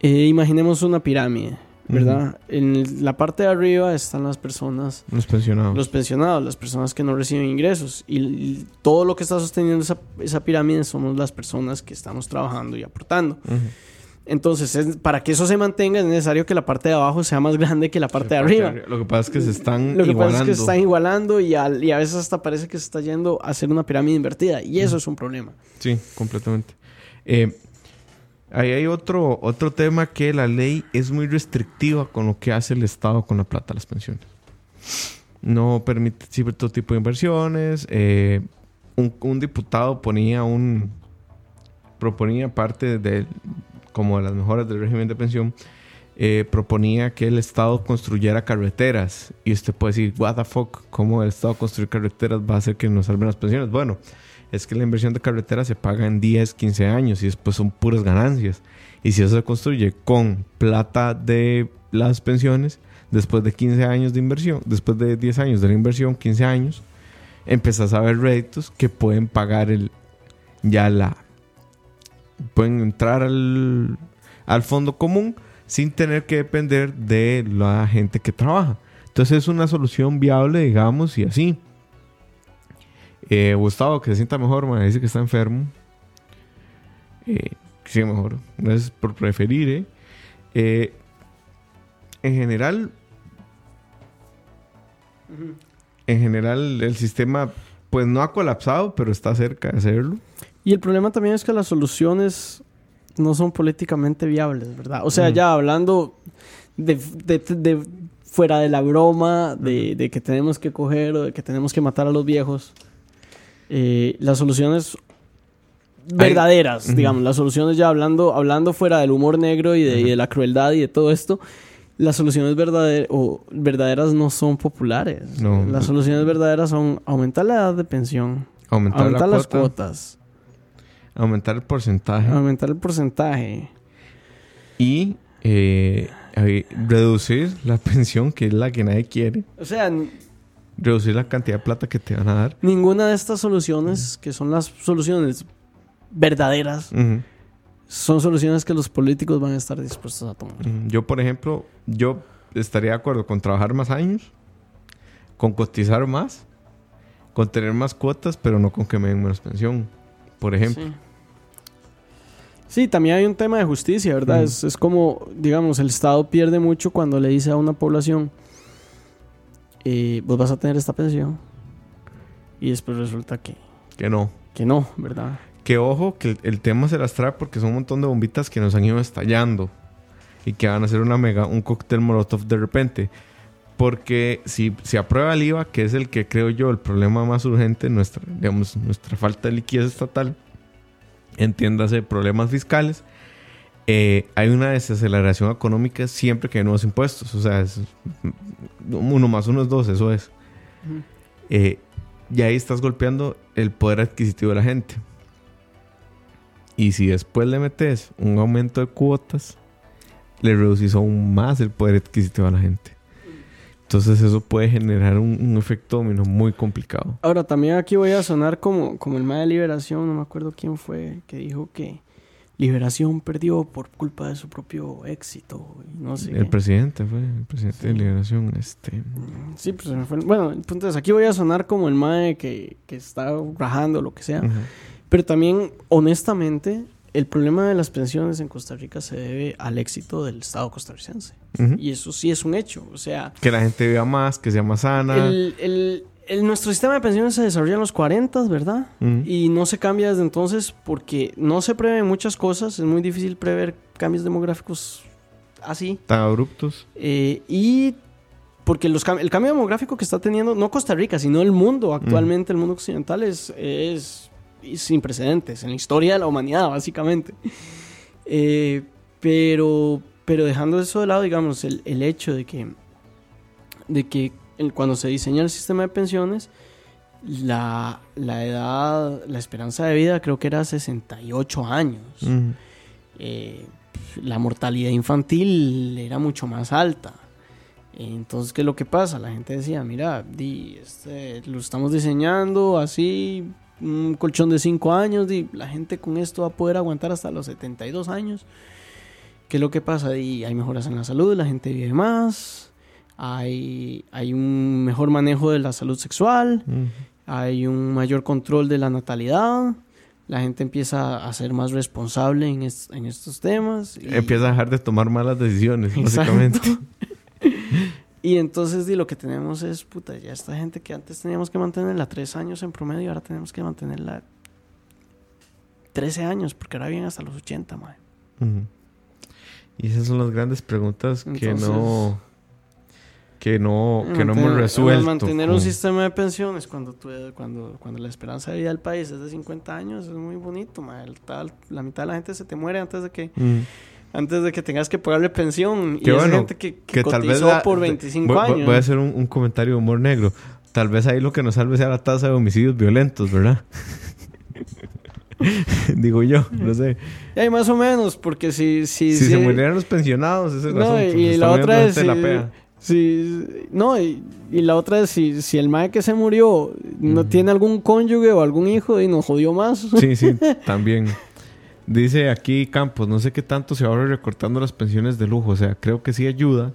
eh, imaginemos una pirámide, ¿verdad? En la parte de arriba están las personas Los pensionados. los pensionados, las personas que no reciben ingresos. Y, y todo lo que está sosteniendo esa, esa pirámide somos las personas que estamos trabajando y aportando. Entonces, es- para que eso se mantenga es necesario que la parte de abajo sea más grande que la parte de arriba. Lo que pasa es que se están Lo que igualando. pasa es que se están igualando y, a veces hasta parece que se está yendo a hacer una pirámide invertida. Y eso es un problema. Sí, completamente. Eh, ahí hay otro, otro tema que la ley es muy restrictiva con lo que hace el Estado con la plata de las pensiones. No permite cierto tipo de inversiones. eh, un, un diputado ponía un... proponía parte de como de las mejoras del régimen de pensión eh, proponía que el Estado construyera carreteras. Y usted puede decir what the fuck cómo el Estado construir carreteras va a hacer que nos salven las pensiones bueno es que la inversión de carreteras se paga en 10, 15 años y después son puras ganancias. Y si eso se construye con plata de las pensiones, después de 15 años de inversión, después de 10 años de la inversión, 15 años, empezás a ver réditos que pueden pagar el ya la pueden entrar al, al fondo común sin tener que depender de la gente que trabaja. Entonces es una solución viable, digamos, y así. Eh, Gustavo, que se sienta mejor, me dice que está enfermo. Eh, que siga mejor. No es por preferir, ¿eh? Eh, en general, en general, el sistema, pues no ha colapsado, pero está cerca de hacerlo. Y el problema también es que las soluciones no son políticamente viables, ¿verdad? O sea, ya hablando de, de- de- fuera de la broma, de, de que tenemos que coger o de que tenemos que matar a los viejos, eh, las soluciones verdaderas, digamos, las soluciones ya hablando, hablando fuera del humor negro y de la crueldad y de todo esto, las soluciones verdaderas, o verdaderas no son populares. No. Las soluciones verdaderas son aumentar la edad de pensión, Aumentar, aumentar la las cuota, cuotas, aumentar el porcentaje aumentar el porcentaje. y eh, reducir la pensión, que es la que nadie quiere. O sea, Reducir la cantidad de plata que te van a dar. ninguna de estas soluciones, que son las soluciones verdaderas. Son soluciones que los políticos van a estar dispuestos a tomar. Mm, Yo, por ejemplo, yo estaría de acuerdo con trabajar más años, con cotizar más, con tener más cuotas, pero no con que me den menos pensión, por ejemplo. Sí. Sí, también hay un tema de justicia, ¿verdad? Ujú. es, es como, digamos, el Estado pierde mucho cuando le dice a una población, eh, vos vas a tener esta pensión, y después resulta que, Que no. que no, ¿verdad? Que ojo, que el, el tema se las trae porque son un montón de bombitas que nos han ido estallando y que van a ser una mega, un cóctel molotov de repente. Porque si se aprueba el IVA, que es el que creo yo el problema más urgente, nuestra, digamos, nuestra falta de liquidez estatal, entiéndase problemas fiscales, eh, hay una desaceleración económica siempre que hay nuevos impuestos. O sea, es, uno más uno es dos, eso es. Eh, y ahí estás golpeando el poder adquisitivo de la gente. Y si después le metes un aumento de cuotas, le reducís aún más el poder adquisitivo a la gente. Entonces eso puede generar un, un efecto dominó muy complicado. Ahora, también aquí voy a sonar como, como el más de Liberación, no me acuerdo quién fue, que dijo que Liberación perdió por culpa de su propio éxito. y no sé El qué. presidente fue, el presidente Sí. de Liberación, este... Sí, pues se me fue. Bueno, el punto es, aquí voy a sonar como el mae que, que está rajando lo que sea. ujú. Pero también, honestamente, el problema de las pensiones en Costa Rica se debe al éxito del Estado costarricense. Y eso sí es un hecho. O sea, Que la gente viva más, que sea más sana. el, el- el- nuestro sistema de pensiones se desarrolla en los 40, ¿verdad? Y no se cambia desde entonces porque no se prevén muchas cosas. Es muy difícil prever cambios demográficos así. Tan abruptos. Eh, y porque los el cambio demográfico que está teniendo, no Costa Rica, sino el mundo actualmente, el mundo occidental, es sin precedentes en la historia de la humanidad, básicamente. Eh, pero, pero dejando eso de lado, digamos, el, el hecho de que, de que el- cuando se diseña el sistema de pensiones, la, la edad, la esperanza de vida creo que era 68 años. Ujú. Eh, la mortalidad infantil era mucho más alta. Entonces, ¿qué es lo que pasa? La gente decía, mira, di, este, lo estamos diseñando así, un colchón de 5 años, di, la gente con esto va a poder aguantar hasta los 72 años. ¿Qué es lo que pasa? Di, hay mejoras en la salud, la gente vive más, hay, hay un mejor manejo de la salud sexual, hay un mayor control de la natalidad, la gente empieza a ser más responsable en, es- en estos temas. y- Empieza a dejar de tomar malas decisiones, Exacto. básicamente. (laughs) Y entonces di, lo que tenemos es, puta, ya esta gente que antes teníamos que mantenerla tres años en promedio, ahora tenemos que mantenerla 13 años, porque ahora vienen hasta los 80, madre. Y esas son las grandes preguntas que no que no que no hemos resuelto. Mantener un sistema de pensiones cuando, tu- cuando, cuando la esperanza de vida del país es de 50 años es muy bonito, madre. La mitad de la gente se te muere antes de que. Antes de que tengas que pagarle pensión. Qué y es bueno, gente que, que, que tal vez cotizó la- por de- 25 voy, voy- años. voy a hacer un, un comentario de humor negro. Tal vez ahí lo que nos salve sea la tasa de homicidios violentos, ¿verdad? (laughs) Digo yo, no sé. Y ahí más o menos, porque si... Si, Si si- se murieran los pensionados, ese es el No, asunto. y, la otra es... Si, no, y, y la otra es si, si el mae que se murió no Ujú. tiene algún cónyuge o algún hijo y nos jodió más. Sí, sí, (laughs) también. Dice aquí Campos, no sé qué tanto se ahorra recortando las pensiones de lujo. O sea, creo que sí ayuda,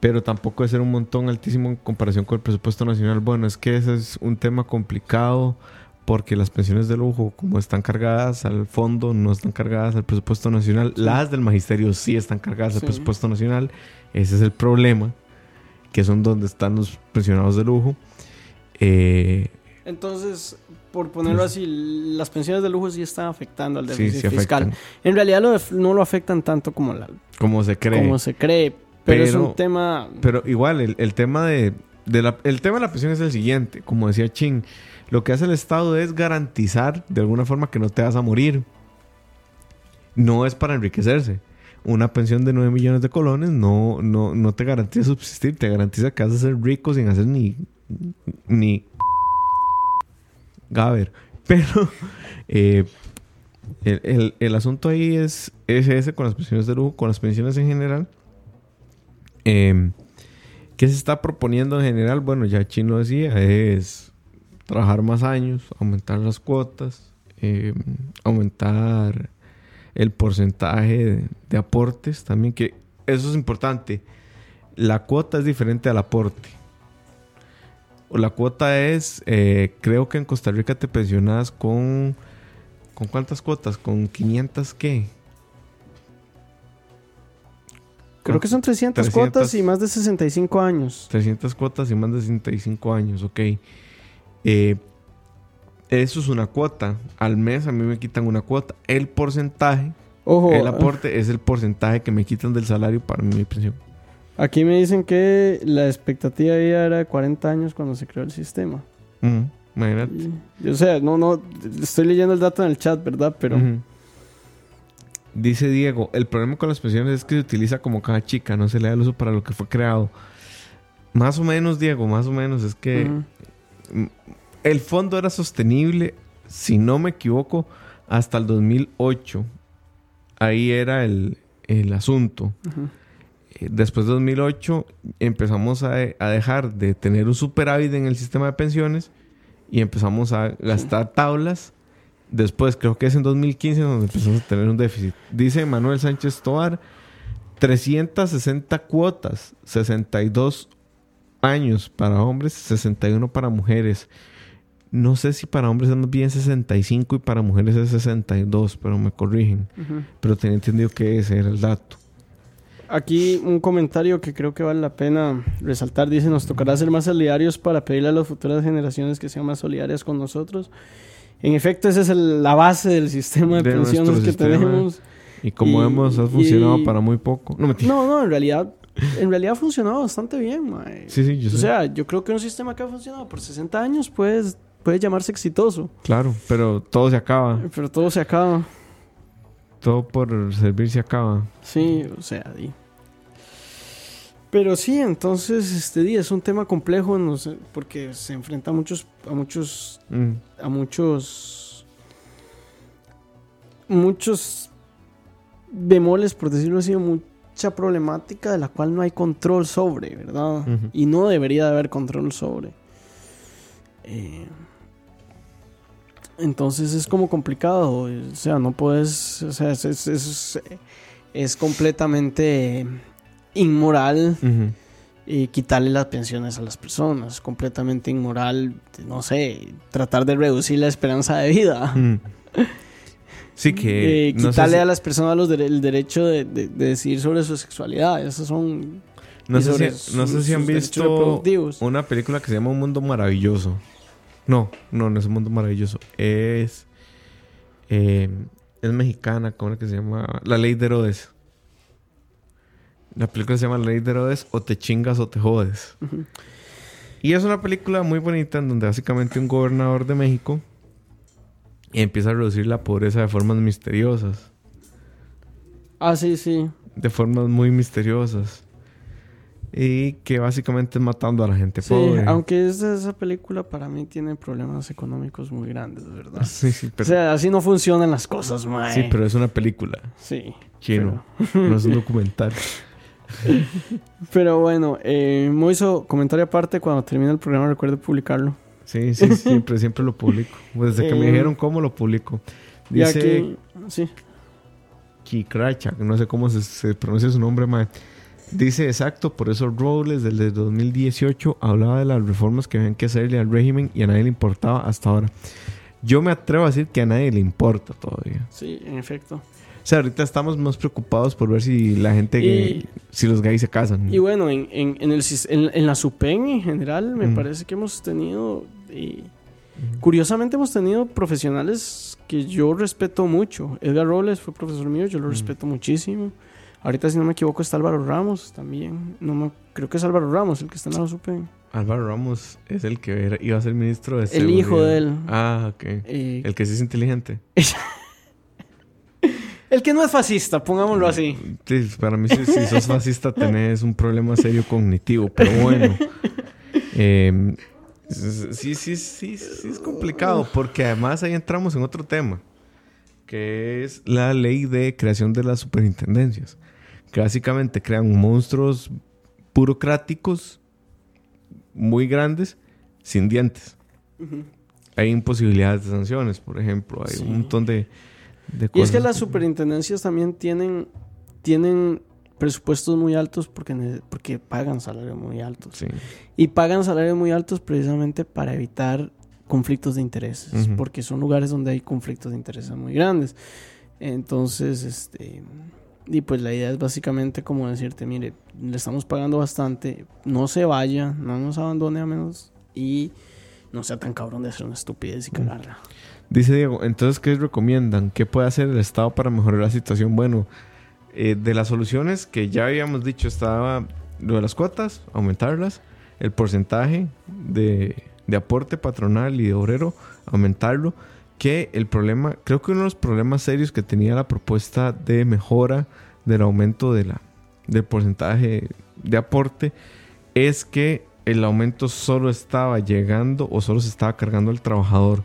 pero tampoco es ser un montón altísimo en comparación con el presupuesto nacional. Bueno, es que ese es un tema complicado porque las pensiones de lujo, como están cargadas al fondo, no están cargadas al presupuesto nacional. Sí. Las del magisterio sí están cargadas al presupuesto nacional. Ese es el problema, que son donde están los pensionados de lujo. Eh, Entonces, por ponerlo así, las pensiones de lujo sí están afectando al déficit sí fiscal. afectan. En realidad lo no lo afectan tanto como, la, Como se cree. como se cree, pero, es un tema... Pero igual, el, el tema de, de la, el tema de la pensión es el siguiente. Como decía Chin, lo que hace el Estado es garantizar de alguna forma que no te vas a morir. No es para enriquecerse. Una pensión de 9 millones de colones no, no, no te garantiza subsistir, te garantiza que vas a ser rico sin hacer ni. ni. Gaber. (laughs) Pero eh, el, el- el asunto ahí es, es ese con las pensiones de lujo, con las pensiones en general. Eh, ¿Qué se está proponiendo en general? Bueno, ya Chino decía, es trabajar más años, aumentar las cuotas, eh, aumentar el porcentaje de, de aportes también, que eso es importante. La cuota es diferente al aporte. La cuota es, eh, creo que en Costa Rica te pensionas con... ¿Con cuántas cuotas? ¿Con 500 qué? Creo que son 300, 300. cuotas y más de 65 años. 300 cuotas y más de 65 años, ok. Eh, eso es una cuota. Al mes a mí me quitan una cuota. El porcentaje, Ojo, el aporte es el porcentaje que me quitan del salario para mi pensión. Aquí me dicen que la expectativa de vida era de 40 años cuando se creó el sistema. Imagínate. Y- o sea, no, no, estoy leyendo el dato en el chat, ¿verdad? Pero... Dice Diego, el problema con las pensiones es que se utiliza como caja chica, no se le da el uso para lo que fue creado. Más o menos, Diego, más o menos. Es que Ujú. el fondo era sostenible, si no me equivoco, hasta el 2008. Ahí era el, el asunto. Eh, Después de 2008 empezamos a, a dejar de tener un superávit en el sistema de pensiones y empezamos a gastar tablas. Después, creo que es en 2015 donde empezamos a tener un déficit. Dice Manuel Sánchez Toar, 360 cuotas, 62 años para hombres, 61 para mujeres. No sé si para hombres es más bien 65 y para mujeres es 62, pero me corrigen. Pero tenía entendido que ese era el dato. Aquí un comentario que creo que vale la pena resaltar. Dice, nos tocará ser más solidarios para pedirle a las futuras generaciones que sean más solidarias con nosotros. En efecto, esa es el- la base del sistema de, De pensiones que sistema. tenemos. Y como Y- vemos, ha funcionado y- para muy poco. No, mentira. No, no, en realidad, en realidad ha funcionado bastante bien, mae. Sí, sí, yo sé. O sea, yo creo que un sistema que ha funcionado por 60 años puede, puede llamarse exitoso. Claro, pero todo se acaba. Pero todo se acaba. Todo por servir se acaba. Sí, o sea, di. Pero sí, entonces este día es un tema complejo no sé, porque se enfrenta a muchos a muchos Mm, a muchos muchos bemoles por decirlo así, mucha problemática de la cual no hay control sobre, ¿verdad? Y no debería de haber control sobre. Eh, entonces es como complicado, o sea, no puedes, o sea, es, es, es- es completamente inmoral y quitarle las pensiones a las personas, es completamente inmoral, no sé, tratar de reducir la esperanza de vida. Mm. Sí, que. Eh, no quitarle si- a las personas los el derecho de, de- de decidir sobre su sexualidad. Esos son. no sé si, no sé si han visto una película que se llama Un Mundo Maravilloso. No, no, no es Un Mundo Maravilloso. Es. eh, es mexicana, ¿cómo es que se llama? La Ley de Herodes. La película se llama La Ley de Herodes, o te chingas o te jodes. Y es una película muy bonita en donde básicamente un gobernador de México empieza a reducir la pobreza de formas misteriosas. Ah, sí, sí. De formas muy misteriosas. Y que básicamente es matando a la gente Sí, pobre. aunque esa, esa película para mí tiene problemas económicos muy grandes, ¿verdad? (laughs) Sí, sí, O pero, sea, así no funcionan las cosas, mae. sí, pero es una película. Sí. Chino. No es un (laughs) documental. (laughs) Pero bueno, eh, Moiso, comentario aparte, cuando termine el programa recuerde publicarlo. Sí, sí, (laughs) siempre, siempre lo publico. Desde que me Eh, dijeron cómo lo publico. Dice aquí, sí. Kikrachak, no sé cómo se, se pronuncia su nombre, mae. Dice exacto, por eso Robles desde 2018 hablaba de las reformas que habían que hacerle al régimen y a nadie le importaba hasta ahora. Yo me atrevo a decir que a nadie le importa todavía. Sí, en efecto. O sea, ahorita estamos más preocupados por ver si la gente, Y- si los gays se casan. Y bueno, en, en, en el, en, en la SUPEN en general, me parece que hemos tenido. eh, Curiosamente, hemos tenido profesionales que yo respeto mucho. Edgar Robles fue profesor mío, yo lo respeto muchísimo. Ahorita, si no me equivoco, está Álvaro Ramos también. No me, creo que es Álvaro Ramos el que está en la SUPEN. Álvaro Ramos es el que era- iba a ser ministro de El hijo de él. Ah, ok. Eh, El que sí es inteligente. (laughs) el que no es fascista, pongámoslo así. Sí, para mí, si, si sos fascista, tenés un problema serio cognitivo, pero bueno. Eh, sí, sí, sí, sí, es complicado, porque además ahí entramos en otro tema, que es la ley de creación de las superintendencias, que básicamente crean monstruos burocráticos muy grandes sin dientes. Hay imposibilidades de sanciones, por ejemplo, hay Sí. un montón de Y es que las superintendencias también tienen, tienen presupuestos muy altos porque, porque pagan salarios muy altos. Sí. Y pagan salarios muy altos precisamente para evitar conflictos de intereses, porque son lugares donde hay conflictos de intereses muy grandes. Entonces, este, y pues la idea es básicamente como decirte, mire, le estamos pagando bastante, no se vaya, no nos abandone a menos y no sea tan cabrón de hacer una estupidez y cagarla. Dice Diego, entonces, ¿qué recomiendan? ¿Qué puede hacer el Estado para mejorar la situación? Bueno, eh, de las soluciones que ya habíamos dicho, estaba lo de las cuotas, aumentarlas, el porcentaje de, de aporte patronal y de obrero, aumentarlo, que el problema, creo que uno de los problemas serios que tenía la propuesta de mejora del aumento de la, del porcentaje de aporte es que el aumento solo estaba llegando o solo se estaba cargando al trabajador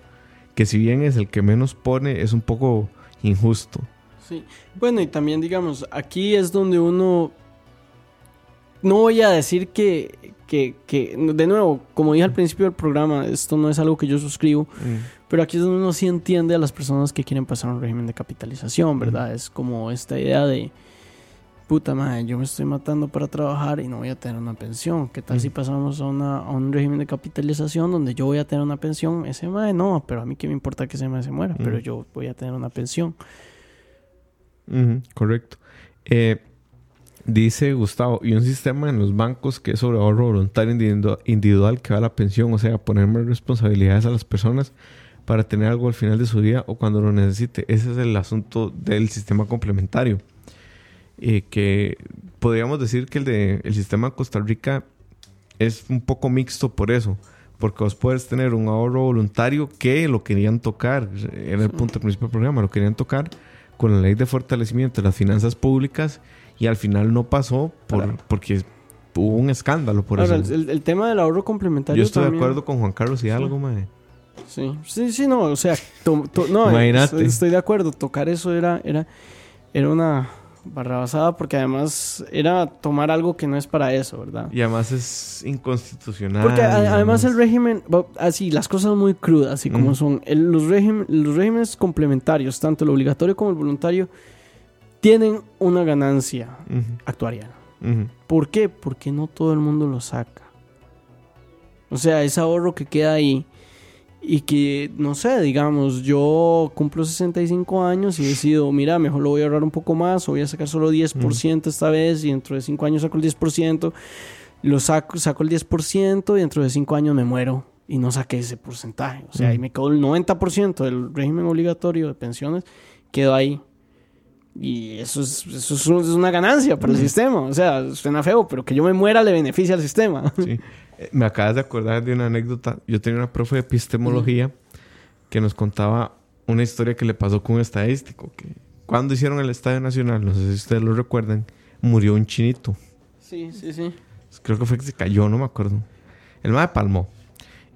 que si bien es el que menos pone, es un poco injusto. Sí. Bueno, y también digamos, aquí es donde uno... No voy a decir que, que, que, de nuevo, como dije al principio del programa, esto no es algo que yo suscribo, pero aquí es donde uno sí entiende a las personas que quieren pasar a un régimen de capitalización, ¿verdad? Es como esta idea de, puta madre, yo me estoy matando para trabajar y no voy a tener una pensión. ¿Qué tal si pasamos a, una, a un régimen de capitalización donde yo voy a tener una pensión? Ese madre no, pero a mí qué me importa que ese madre se muera, pero yo voy a tener una pensión. Correcto. Eh, dice Gustavo, y un sistema en los bancos que es sobre ahorro voluntario individu- individual que va a la pensión, o sea, poner más responsabilidades a las personas para tener algo al final de su día o cuando lo necesite. Ese es el asunto del sistema complementario. Eh, que podríamos decir que el de el sistema de Costa Rica es un poco mixto por eso. Porque vos puedes tener un ahorro voluntario que lo querían tocar, era el punto principal del programa, lo querían tocar con la ley de fortalecimiento de las finanzas públicas y al final no pasó por, Claro. porque hubo un escándalo por Ahora, eso. el, el tema del ahorro complementario Yo estoy de acuerdo con Juan Carlos y algo, mae. Sí, sí, sí, no, o sea, to- to- no, Imagínate. estoy, estoy de acuerdo, tocar eso era, era, era una barrabasada porque además era tomar algo que no es para eso, ¿verdad? Y además es inconstitucional. Porque a- además el régimen, así, las cosas muy crudas, así como son, el- los, régimen- los regímenes complementarios, tanto el obligatorio como el voluntario, tienen una ganancia Ujú, actuarial. ¿Por qué? Porque no todo el mundo lo saca. O sea, ese ahorro que queda ahí y que, no sé, digamos, yo cumplo 65 años y decido, mira, mejor lo voy a ahorrar un poco más o voy a sacar solo 10% esta vez y dentro de 5 años saco el 10%, lo saco, saco el 10% y dentro de 5 años me muero y no saqué ese porcentaje. O sea, ahí Mm. me quedó el 90% del régimen obligatorio de pensiones, quedó ahí. Y eso es, eso es un- es una ganancia para el sistema. O sea, suena feo, pero que yo me muera le beneficia al sistema. Sí. (laughs) Eh, Me acabas de acordar de una anécdota. Yo tenía una profe de epistemología que nos contaba una historia que le pasó con un estadístico. Que cuando hicieron el Estadio Nacional, no sé si ustedes lo recuerdan, murió un chinito. Sí, sí, sí. Creo que fue que se cayó, no me acuerdo. El mae palmó.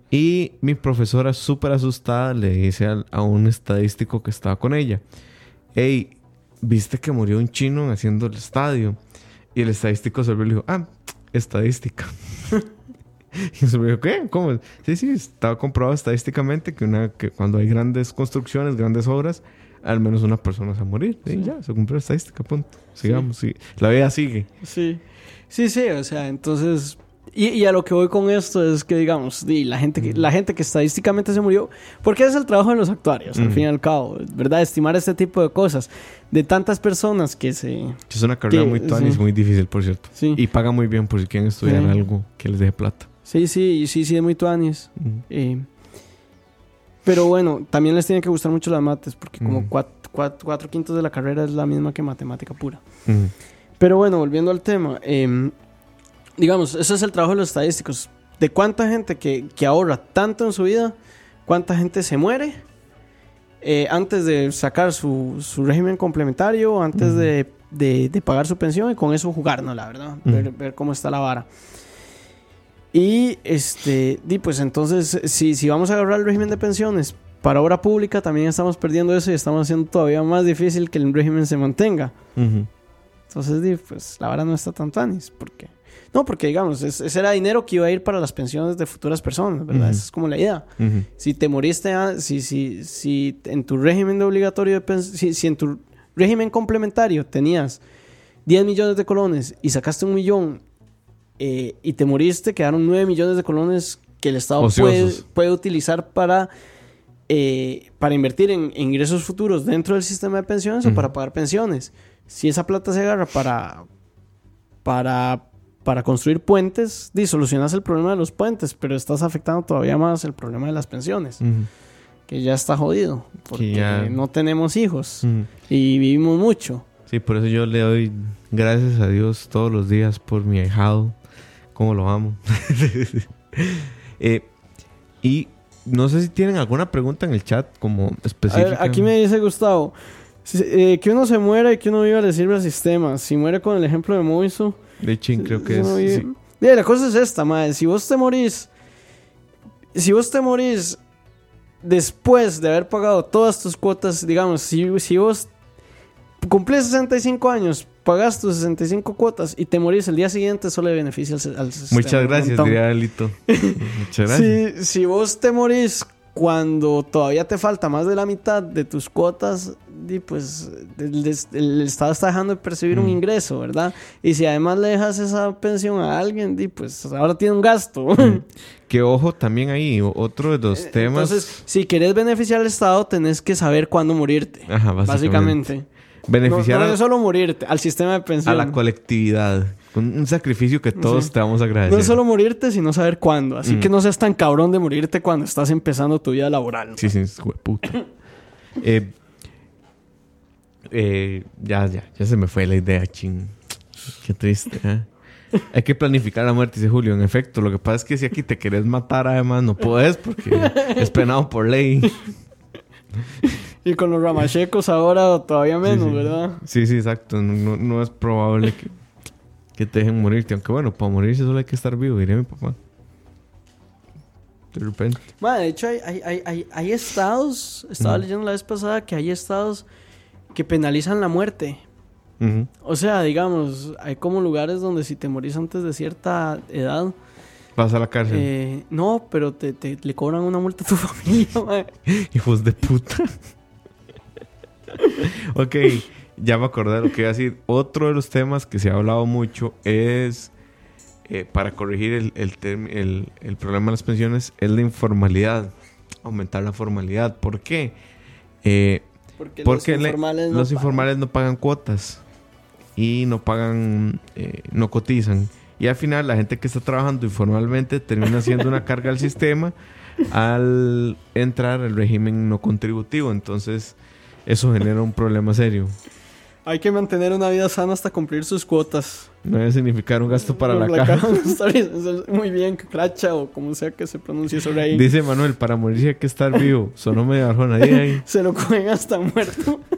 Y mi profesora, súper asustada, le dice al- a un estadístico que estaba con ella: Hey, ¿viste que murió un chino haciendo el estadio? Y el estadístico se le dijo: Ah, estadística. (laughs) (laughs) y se me dijo: ¿Qué? ¿Cómo? Sí, sí, estaba comprobado estadísticamente que, una, que cuando hay grandes construcciones, grandes obras, al menos una persona se va a morir. Y ya, se cumplió la estadística, punto. Sigamos, sí. La vida sigue. Sí. Sí, sí, o sea, entonces... Y, y a lo que voy con esto es que, digamos, di, la, gente que, la gente que estadísticamente se murió, porque es el trabajo de los actuarios, al Mm. fin y al cabo, ¿verdad? Estimar este tipo de cosas. De tantas personas que se... Es una carrera Que- muy tuanis, sí. muy difícil, por cierto. Sí, Y paga muy bien por si quieren estudiar Sí. algo que les deje plata. Sí, sí, sí, sí, de muy tuanis. Mm. Eh, pero bueno, también les tiene que gustar mucho las mates, porque como Mm. cuat- cuat- cuatro quintos de la carrera es la misma que matemática pura. Mm. Pero bueno, volviendo al tema, eh, digamos, ese es el trabajo de los estadísticos. De cuánta gente que, que ahorra tanto en su vida, cuánta gente se muere eh, antes de sacar su, su régimen complementario, antes Ujú. de, de- de pagar su pensión y con eso jugar, ¿no? La verdad, ver, ver cómo está la vara. Y este, di, pues entonces, si, si vamos a agarrar el régimen de pensiones para obra pública, también estamos perdiendo eso y estamos haciendo todavía más difícil que el régimen se mantenga. Ujú. Entonces, di, pues la vara no está tan tanis. ¿Por qué? No, porque digamos, es- ese era dinero que iba a ir para las pensiones de futuras personas, ¿verdad? Ujú. Esa es como la idea. Si te moriste, a- si, si, si en tu régimen de obligatorio de si, si en tu régimen complementario tenías 10 millones de colones y sacaste un millón eh, y te moriste, quedaron 9 millones de colones que el Estado puede, puede utilizar para, eh, para invertir en, en ingresos futuros dentro del sistema de pensiones o para pagar pensiones. Si esa plata se agarra para, para, para construir puentes, di, solucionas el problema de los puentes, pero estás afectando todavía más el problema de las pensiones, que ya está jodido, porque ya- no tenemos hijos y vivimos mucho. Sí, por eso yo le doy gracias a Dios todos los días por mi ahijado. Cómo lo amo. (laughs) Eh, y no sé si tienen alguna pregunta en el chat como A específica. ver, aquí me dice Gustavo, eh, que uno se muera y que uno viva le sirve al sistema. Si muere con el ejemplo de Moiso, De chin, creo que si es. vive- sí. La cosa es esta, madre. Si vos te morís, si vos te morís después de haber pagado todas tus cuotas, digamos, si, si vos cumplís 65 años, pagas tus 65 cuotas y te morís el día siguiente, solo le beneficia al, al sistema Muchas gracias, diría Alito. (laughs) Muchas gracias. Si, si vos te morís cuando todavía te falta más de la mitad de tus cuotas, pues el, el- el Estado está dejando de percibir un Mm. ingreso, ¿verdad? Y si además le dejas esa pensión a alguien, di, pues ahora tiene un gasto. Que ojo también ahí, otro de los temas. Eh, Entonces, si querés beneficiar al Estado, tenés que saber cuándo morirte. Ajá, básicamente. básicamente. Beneficiar no, no a- es solo morirte, al sistema de a, pensión. la colectividad. Un, un sacrificio que todos Sí. te vamos a agradecer. no es solo morirte, sino saber cuándo. Así Mm. que no seas tan cabrón de morirte cuando estás empezando tu vida laboral. Sí, sí, de puta. (coughs) Eh, eh, ya, ya, ya se me fue la idea, ching. Qué triste, ¿eh? (laughs) Hay que planificar la muerte, dice Julio. En efecto, lo que pasa es que si aquí te querés matar, además no puedes porque es penado por ley. (laughs) Y con los ramachecos ahora todavía menos, sí. ¿verdad? Sí, sí, exacto. No, no- no es probable que, que te dejen morirte. Aunque bueno, para morirse solo hay que estar vivo, diría mi papá. De repente. De hecho, hay, hay, hay, hay, estados, estaba Mm. leyendo la vez pasada que hay estados que penalizan la muerte. O sea, digamos, hay como lugares donde si te morís antes de cierta edad, Vas a la cárcel. eh, no, pero te, te- le cobran una multa a tu (laughs) familia. Hijos de puta. (laughs) ok, ya me acordé de lo que iba a decir. Otro de los temas que se ha hablado mucho es, eh, para corregir el, el, term- el- el problema de las pensiones, es la informalidad. Aumentar la formalidad. ¿Por qué? Eh, Porque, porque los le- informales no los pagan. informales no pagan cuotas y no pagan, eh, no cotizan. Y al final la gente que está trabajando informalmente termina siendo una carga al (laughs) sistema al entrar al régimen no contributivo. Entonces eso genera un problema serio. Hay que mantener una vida sana hasta cumplir sus cuotas. No debe significar un gasto para la, caja. (laughs) Muy bien, cracha o como sea que se pronuncie eso ahí. Dice Manuel, para morirse hay que estar vivo. Sonó medio arjona. Ahí, ahí. (laughs) Se lo cogen hasta muerto. (laughs)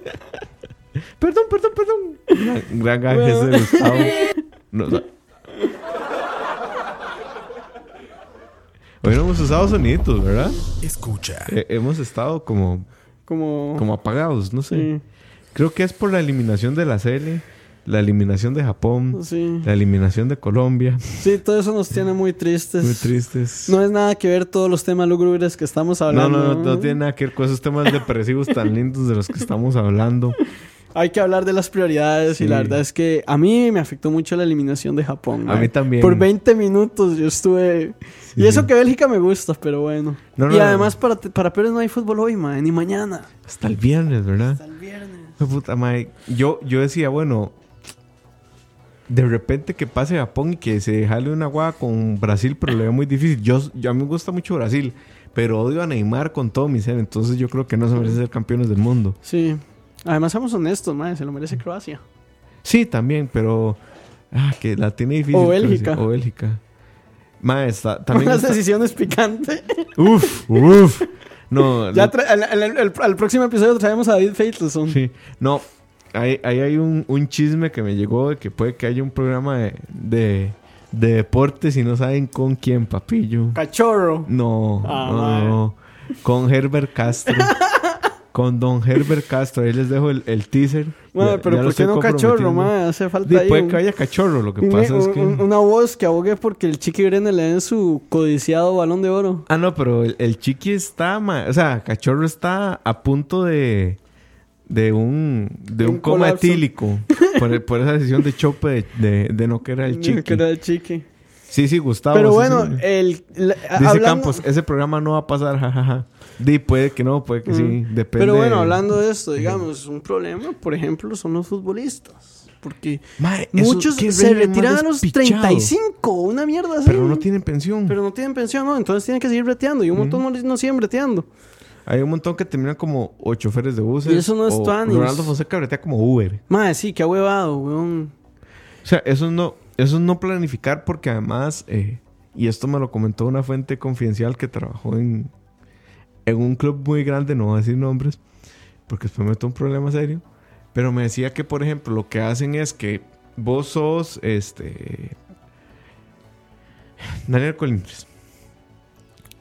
Perdón, perdón, perdón. Gran, gran gaje ese de Gustavo. No. Hoy no hemos usado sonidos, ¿verdad? Escucha. Eh, hemos estado como, Como... como apagados, no sé. Sí, Creo que es por la eliminación de la serie, la eliminación de Japón, sí. la eliminación de Colombia. Sí, todo eso nos tiene muy tristes. Muy tristes. No es nada que ver todos los temas lúgubres que estamos No, hablando. no, no, no tiene nada que ver con esos temas depresivos tan lindos de los que estamos hablando. (laughs) Hay que hablar de las prioridades y la verdad es que a mí me afectó mucho la eliminación de Japón. A mí también. Por 20 minutos yo estuve... Y eso que Bélgica me gusta, pero bueno. No, y además para, para Pérez no hay fútbol hoy, mae, ni mañana. Hasta el viernes, ¿verdad? Hasta el viernes. Puta madre. Yo, yo decía, bueno, de repente que pase Japón y que se jale una guada con Brasil, pero le veo muy difícil. Yo, yo a mí me gusta mucho Brasil, pero odio a Neymar con todo mi ser, entonces yo creo que no se merece ser campeones del mundo. Sí. Además, seamos honestos, mae, se lo merece Croacia. Sí, también, pero ah, que la tiene difícil. O Croacia. Bélgica. O Bélgica. Mae, está, también Unas está- decisiones picantes. Uf, uf. No, (laughs) ya al, al- al- al próximo episodio traemos a David Faitelson. Sí, no. Ahí, ahí hay un, un chisme que me llegó de que puede que haya un programa de, de, de deportes y no saben con quién, papillo. Cachorro. No, Ah, no, no. Con Herbert Castro. (laughs) con don Herbert Castro. Ahí les dejo el, el teaser. Mae, Ya- pero ya ¿por qué no cachorro, mae? Hace falta Sí, ahí puede un- que haya cachorro. Lo que un- pasa es un- que. un- una voz que abogue porque el Chiqui Brene le den su codiciado balón de oro. Ah, no, pero el, el chiqui está, ma- o sea, cachorro está a punto de de un de un, Un coma colapso. etílico (laughs) por, el- por esa decisión de chope de, de, de no querer al chiqui. Que era el Chiqui. Sí, sí, Gustavo. Pero sí, bueno, sí. el, la- dice hablando- Campos, ese programa no va a pasar, (laughs) jajaja. Di, puede que no, puede que sí, Mm. depende. Pero bueno, hablando de esto, digamos, un problema, por ejemplo, son los futbolistas. Porque muchos se retiran a los despichado. 35, una mierda así. Pero no tienen pensión. Pero no tienen pensión, ¿no? Entonces tienen que seguir breteando. Y un montón no, no siguen breteando. Hay un montón que terminan como o choferes de buses. Y eso no es o. Ronaldo Fonseca bretea como Uber. Madre, sí, qué huevado, weón. O sea, eso no, eso es no planificar porque además, eh, y esto me lo comentó una fuente confidencial que trabajó en, en un club muy grande, no voy a decir nombres, porque después me meto un problema serio, pero me decía que, por ejemplo, lo que hacen es que vos sos, este, Daniel Colindres.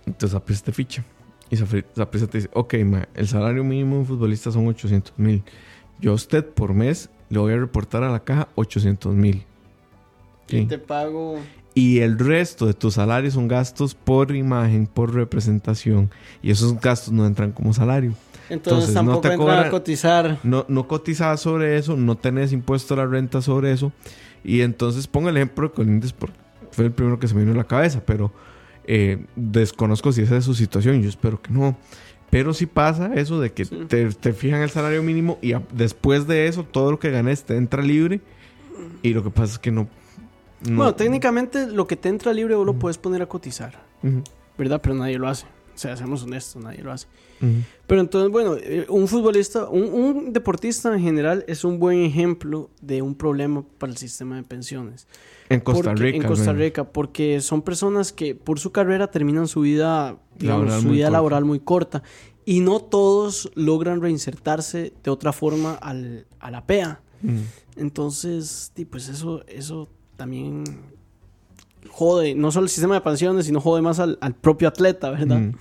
Entonces aprietas ficha. Y Saprissa te dice, ok, ma, el salario mínimo de un futbolista son 800 mil. Yo a usted por mes le voy a reportar a la caja 800 mil. Y te pago... Y el resto de tus salarios son gastos por imagen, por representación. Y esos gastos no entran como salario. Entonces, tampoco no te a cotizar. No, no cotizas sobre eso, no tenés impuesto a la renta sobre eso. Y entonces pongo el ejemplo de Colindres porque fue el primero que se me vino a la cabeza, pero eh, desconozco si esa es su situación. Yo espero que no. Pero si pasa eso de que te, te, fijan el salario mínimo y después de eso todo lo que ganes te entra libre. Y lo que pasa es que no. Bueno, técnicamente lo que te entra libre vos lo puedes poner a cotizar. ¿Verdad? Pero nadie lo hace. O sea, seamos honestos, nadie lo hace. Pero entonces, bueno, eh, un futbolista, un, deportista en general es un buen ejemplo de un problema para el sistema de pensiones. En Costa Rica. En Costa Rica, porque son personas que por su carrera terminan su vida, su vida laboral muy corta. Y no todos logran reinsertarse de otra forma al, a la PEA. Entonces, pues eso, eso también jode, no solo el sistema de pensiones, sino jode más al, propio atleta, ¿verdad? Mm.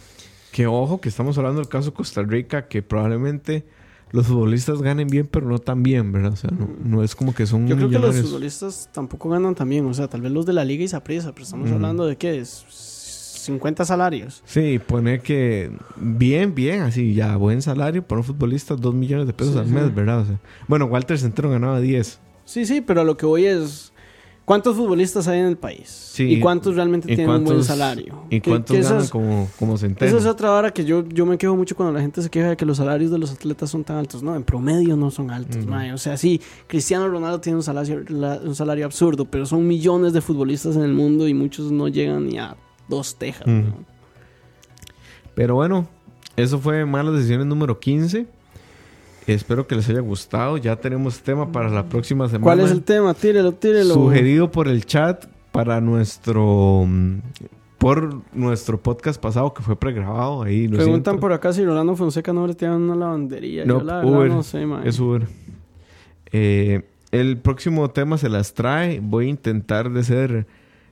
Que ojo, que estamos hablando del caso de Costa Rica, que probablemente los futbolistas ganen bien, pero no tan bien, ¿verdad? O sea, no, mm. es como que son Yo creo que los futbolistas tampoco ganan tan bien, o sea, tal vez los de la liga y Saprissa, pero estamos mm. hablando de qué es 50 salarios. Sí, pone que bien, bien, así ya, buen salario para un futbolista, 2 millones de pesos al mes, ¿verdad? O sea, bueno, Walter Centeno ganaba 10. Sí, sí, pero a lo que voy es ¿Cuántos futbolistas hay en el país? ¿Y cuántos realmente tienen un buen salario? ¿Y cuántos ganan como, como centeno? Esa es otra hora que yo, yo me quejo mucho cuando la gente se queja de que los salarios de los atletas son tan altos. No, en promedio no son altos, O sea, sí, Cristiano Ronaldo tiene un salario, un salario absurdo, pero son millones de futbolistas en el mundo y muchos no llegan ni a dos tejas. Pero bueno, eso fue Malas Decisiones número 15. Espero que les haya gustado. Ya tenemos tema para la próxima semana. ¿Cuál es el tema? Tírelo, tírelo. Sugerido por el chat para nuestro mm, por nuestro podcast pasado que fue pregrabado ahí. Preguntan por acá si Rolando Fonseca no le tiene una lavandería. No, no sé, Es Uber. Eh, el próximo tema se las trae. Voy a intentar de ser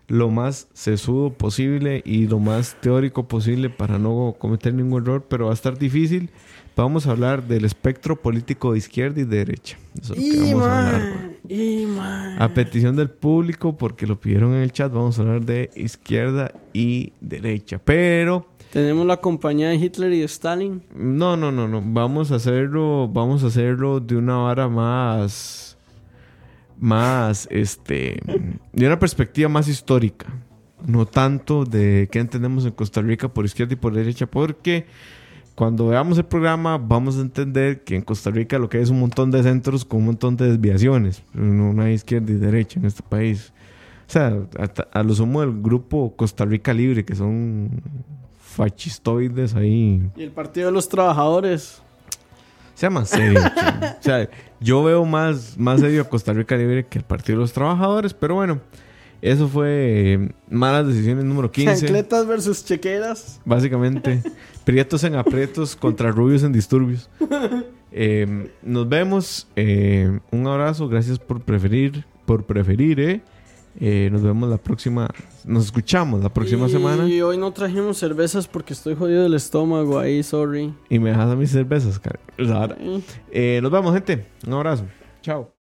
lo más sesudo posible y lo más teórico posible para no cometer ningún error, pero va a estar difícil. Vamos a hablar del espectro político de izquierda y derecha. a, petición del público, porque lo pidieron en el chat, vamos a hablar de izquierda y derecha. Pero... ¿Tenemos la compañía de Hitler y de Stalin? No, no, no, no. Vamos a hacerlo, vamos a hacerlo de una vara más... Más, este... De una perspectiva más histórica. No tanto de qué entendemos en Costa Rica por izquierda y por derecha, porque cuando veamos el programa vamos a entender que en Costa Rica lo que hay es un montón de centros con un montón de desviaciones. No hay izquierda y derecha en este país. O sea, a, lo sumo del grupo Costa Rica Libre, que son fascistoides ahí. ¿Y el Partido de los Trabajadores? Sea más serio. (laughs) o sea, yo veo más, más serio a Costa Rica Libre que el Partido de los Trabajadores, pero bueno. Eso fue eh, malas decisiones número 15. Chancletas versus chequeras. Básicamente. (laughs) prietos en aprietos contra rubios en disturbios. (laughs) Em, nos vemos. Eh, un abrazo. Gracias por preferir. Por preferir, eh. eh. nos vemos la próxima. Nos escuchamos la próxima semana. Y hoy no trajimos cervezas porque estoy jodido del estómago ahí, sorry. Y me dejas a mis cervezas, cara. nos vemos, gente. Un abrazo. Chao.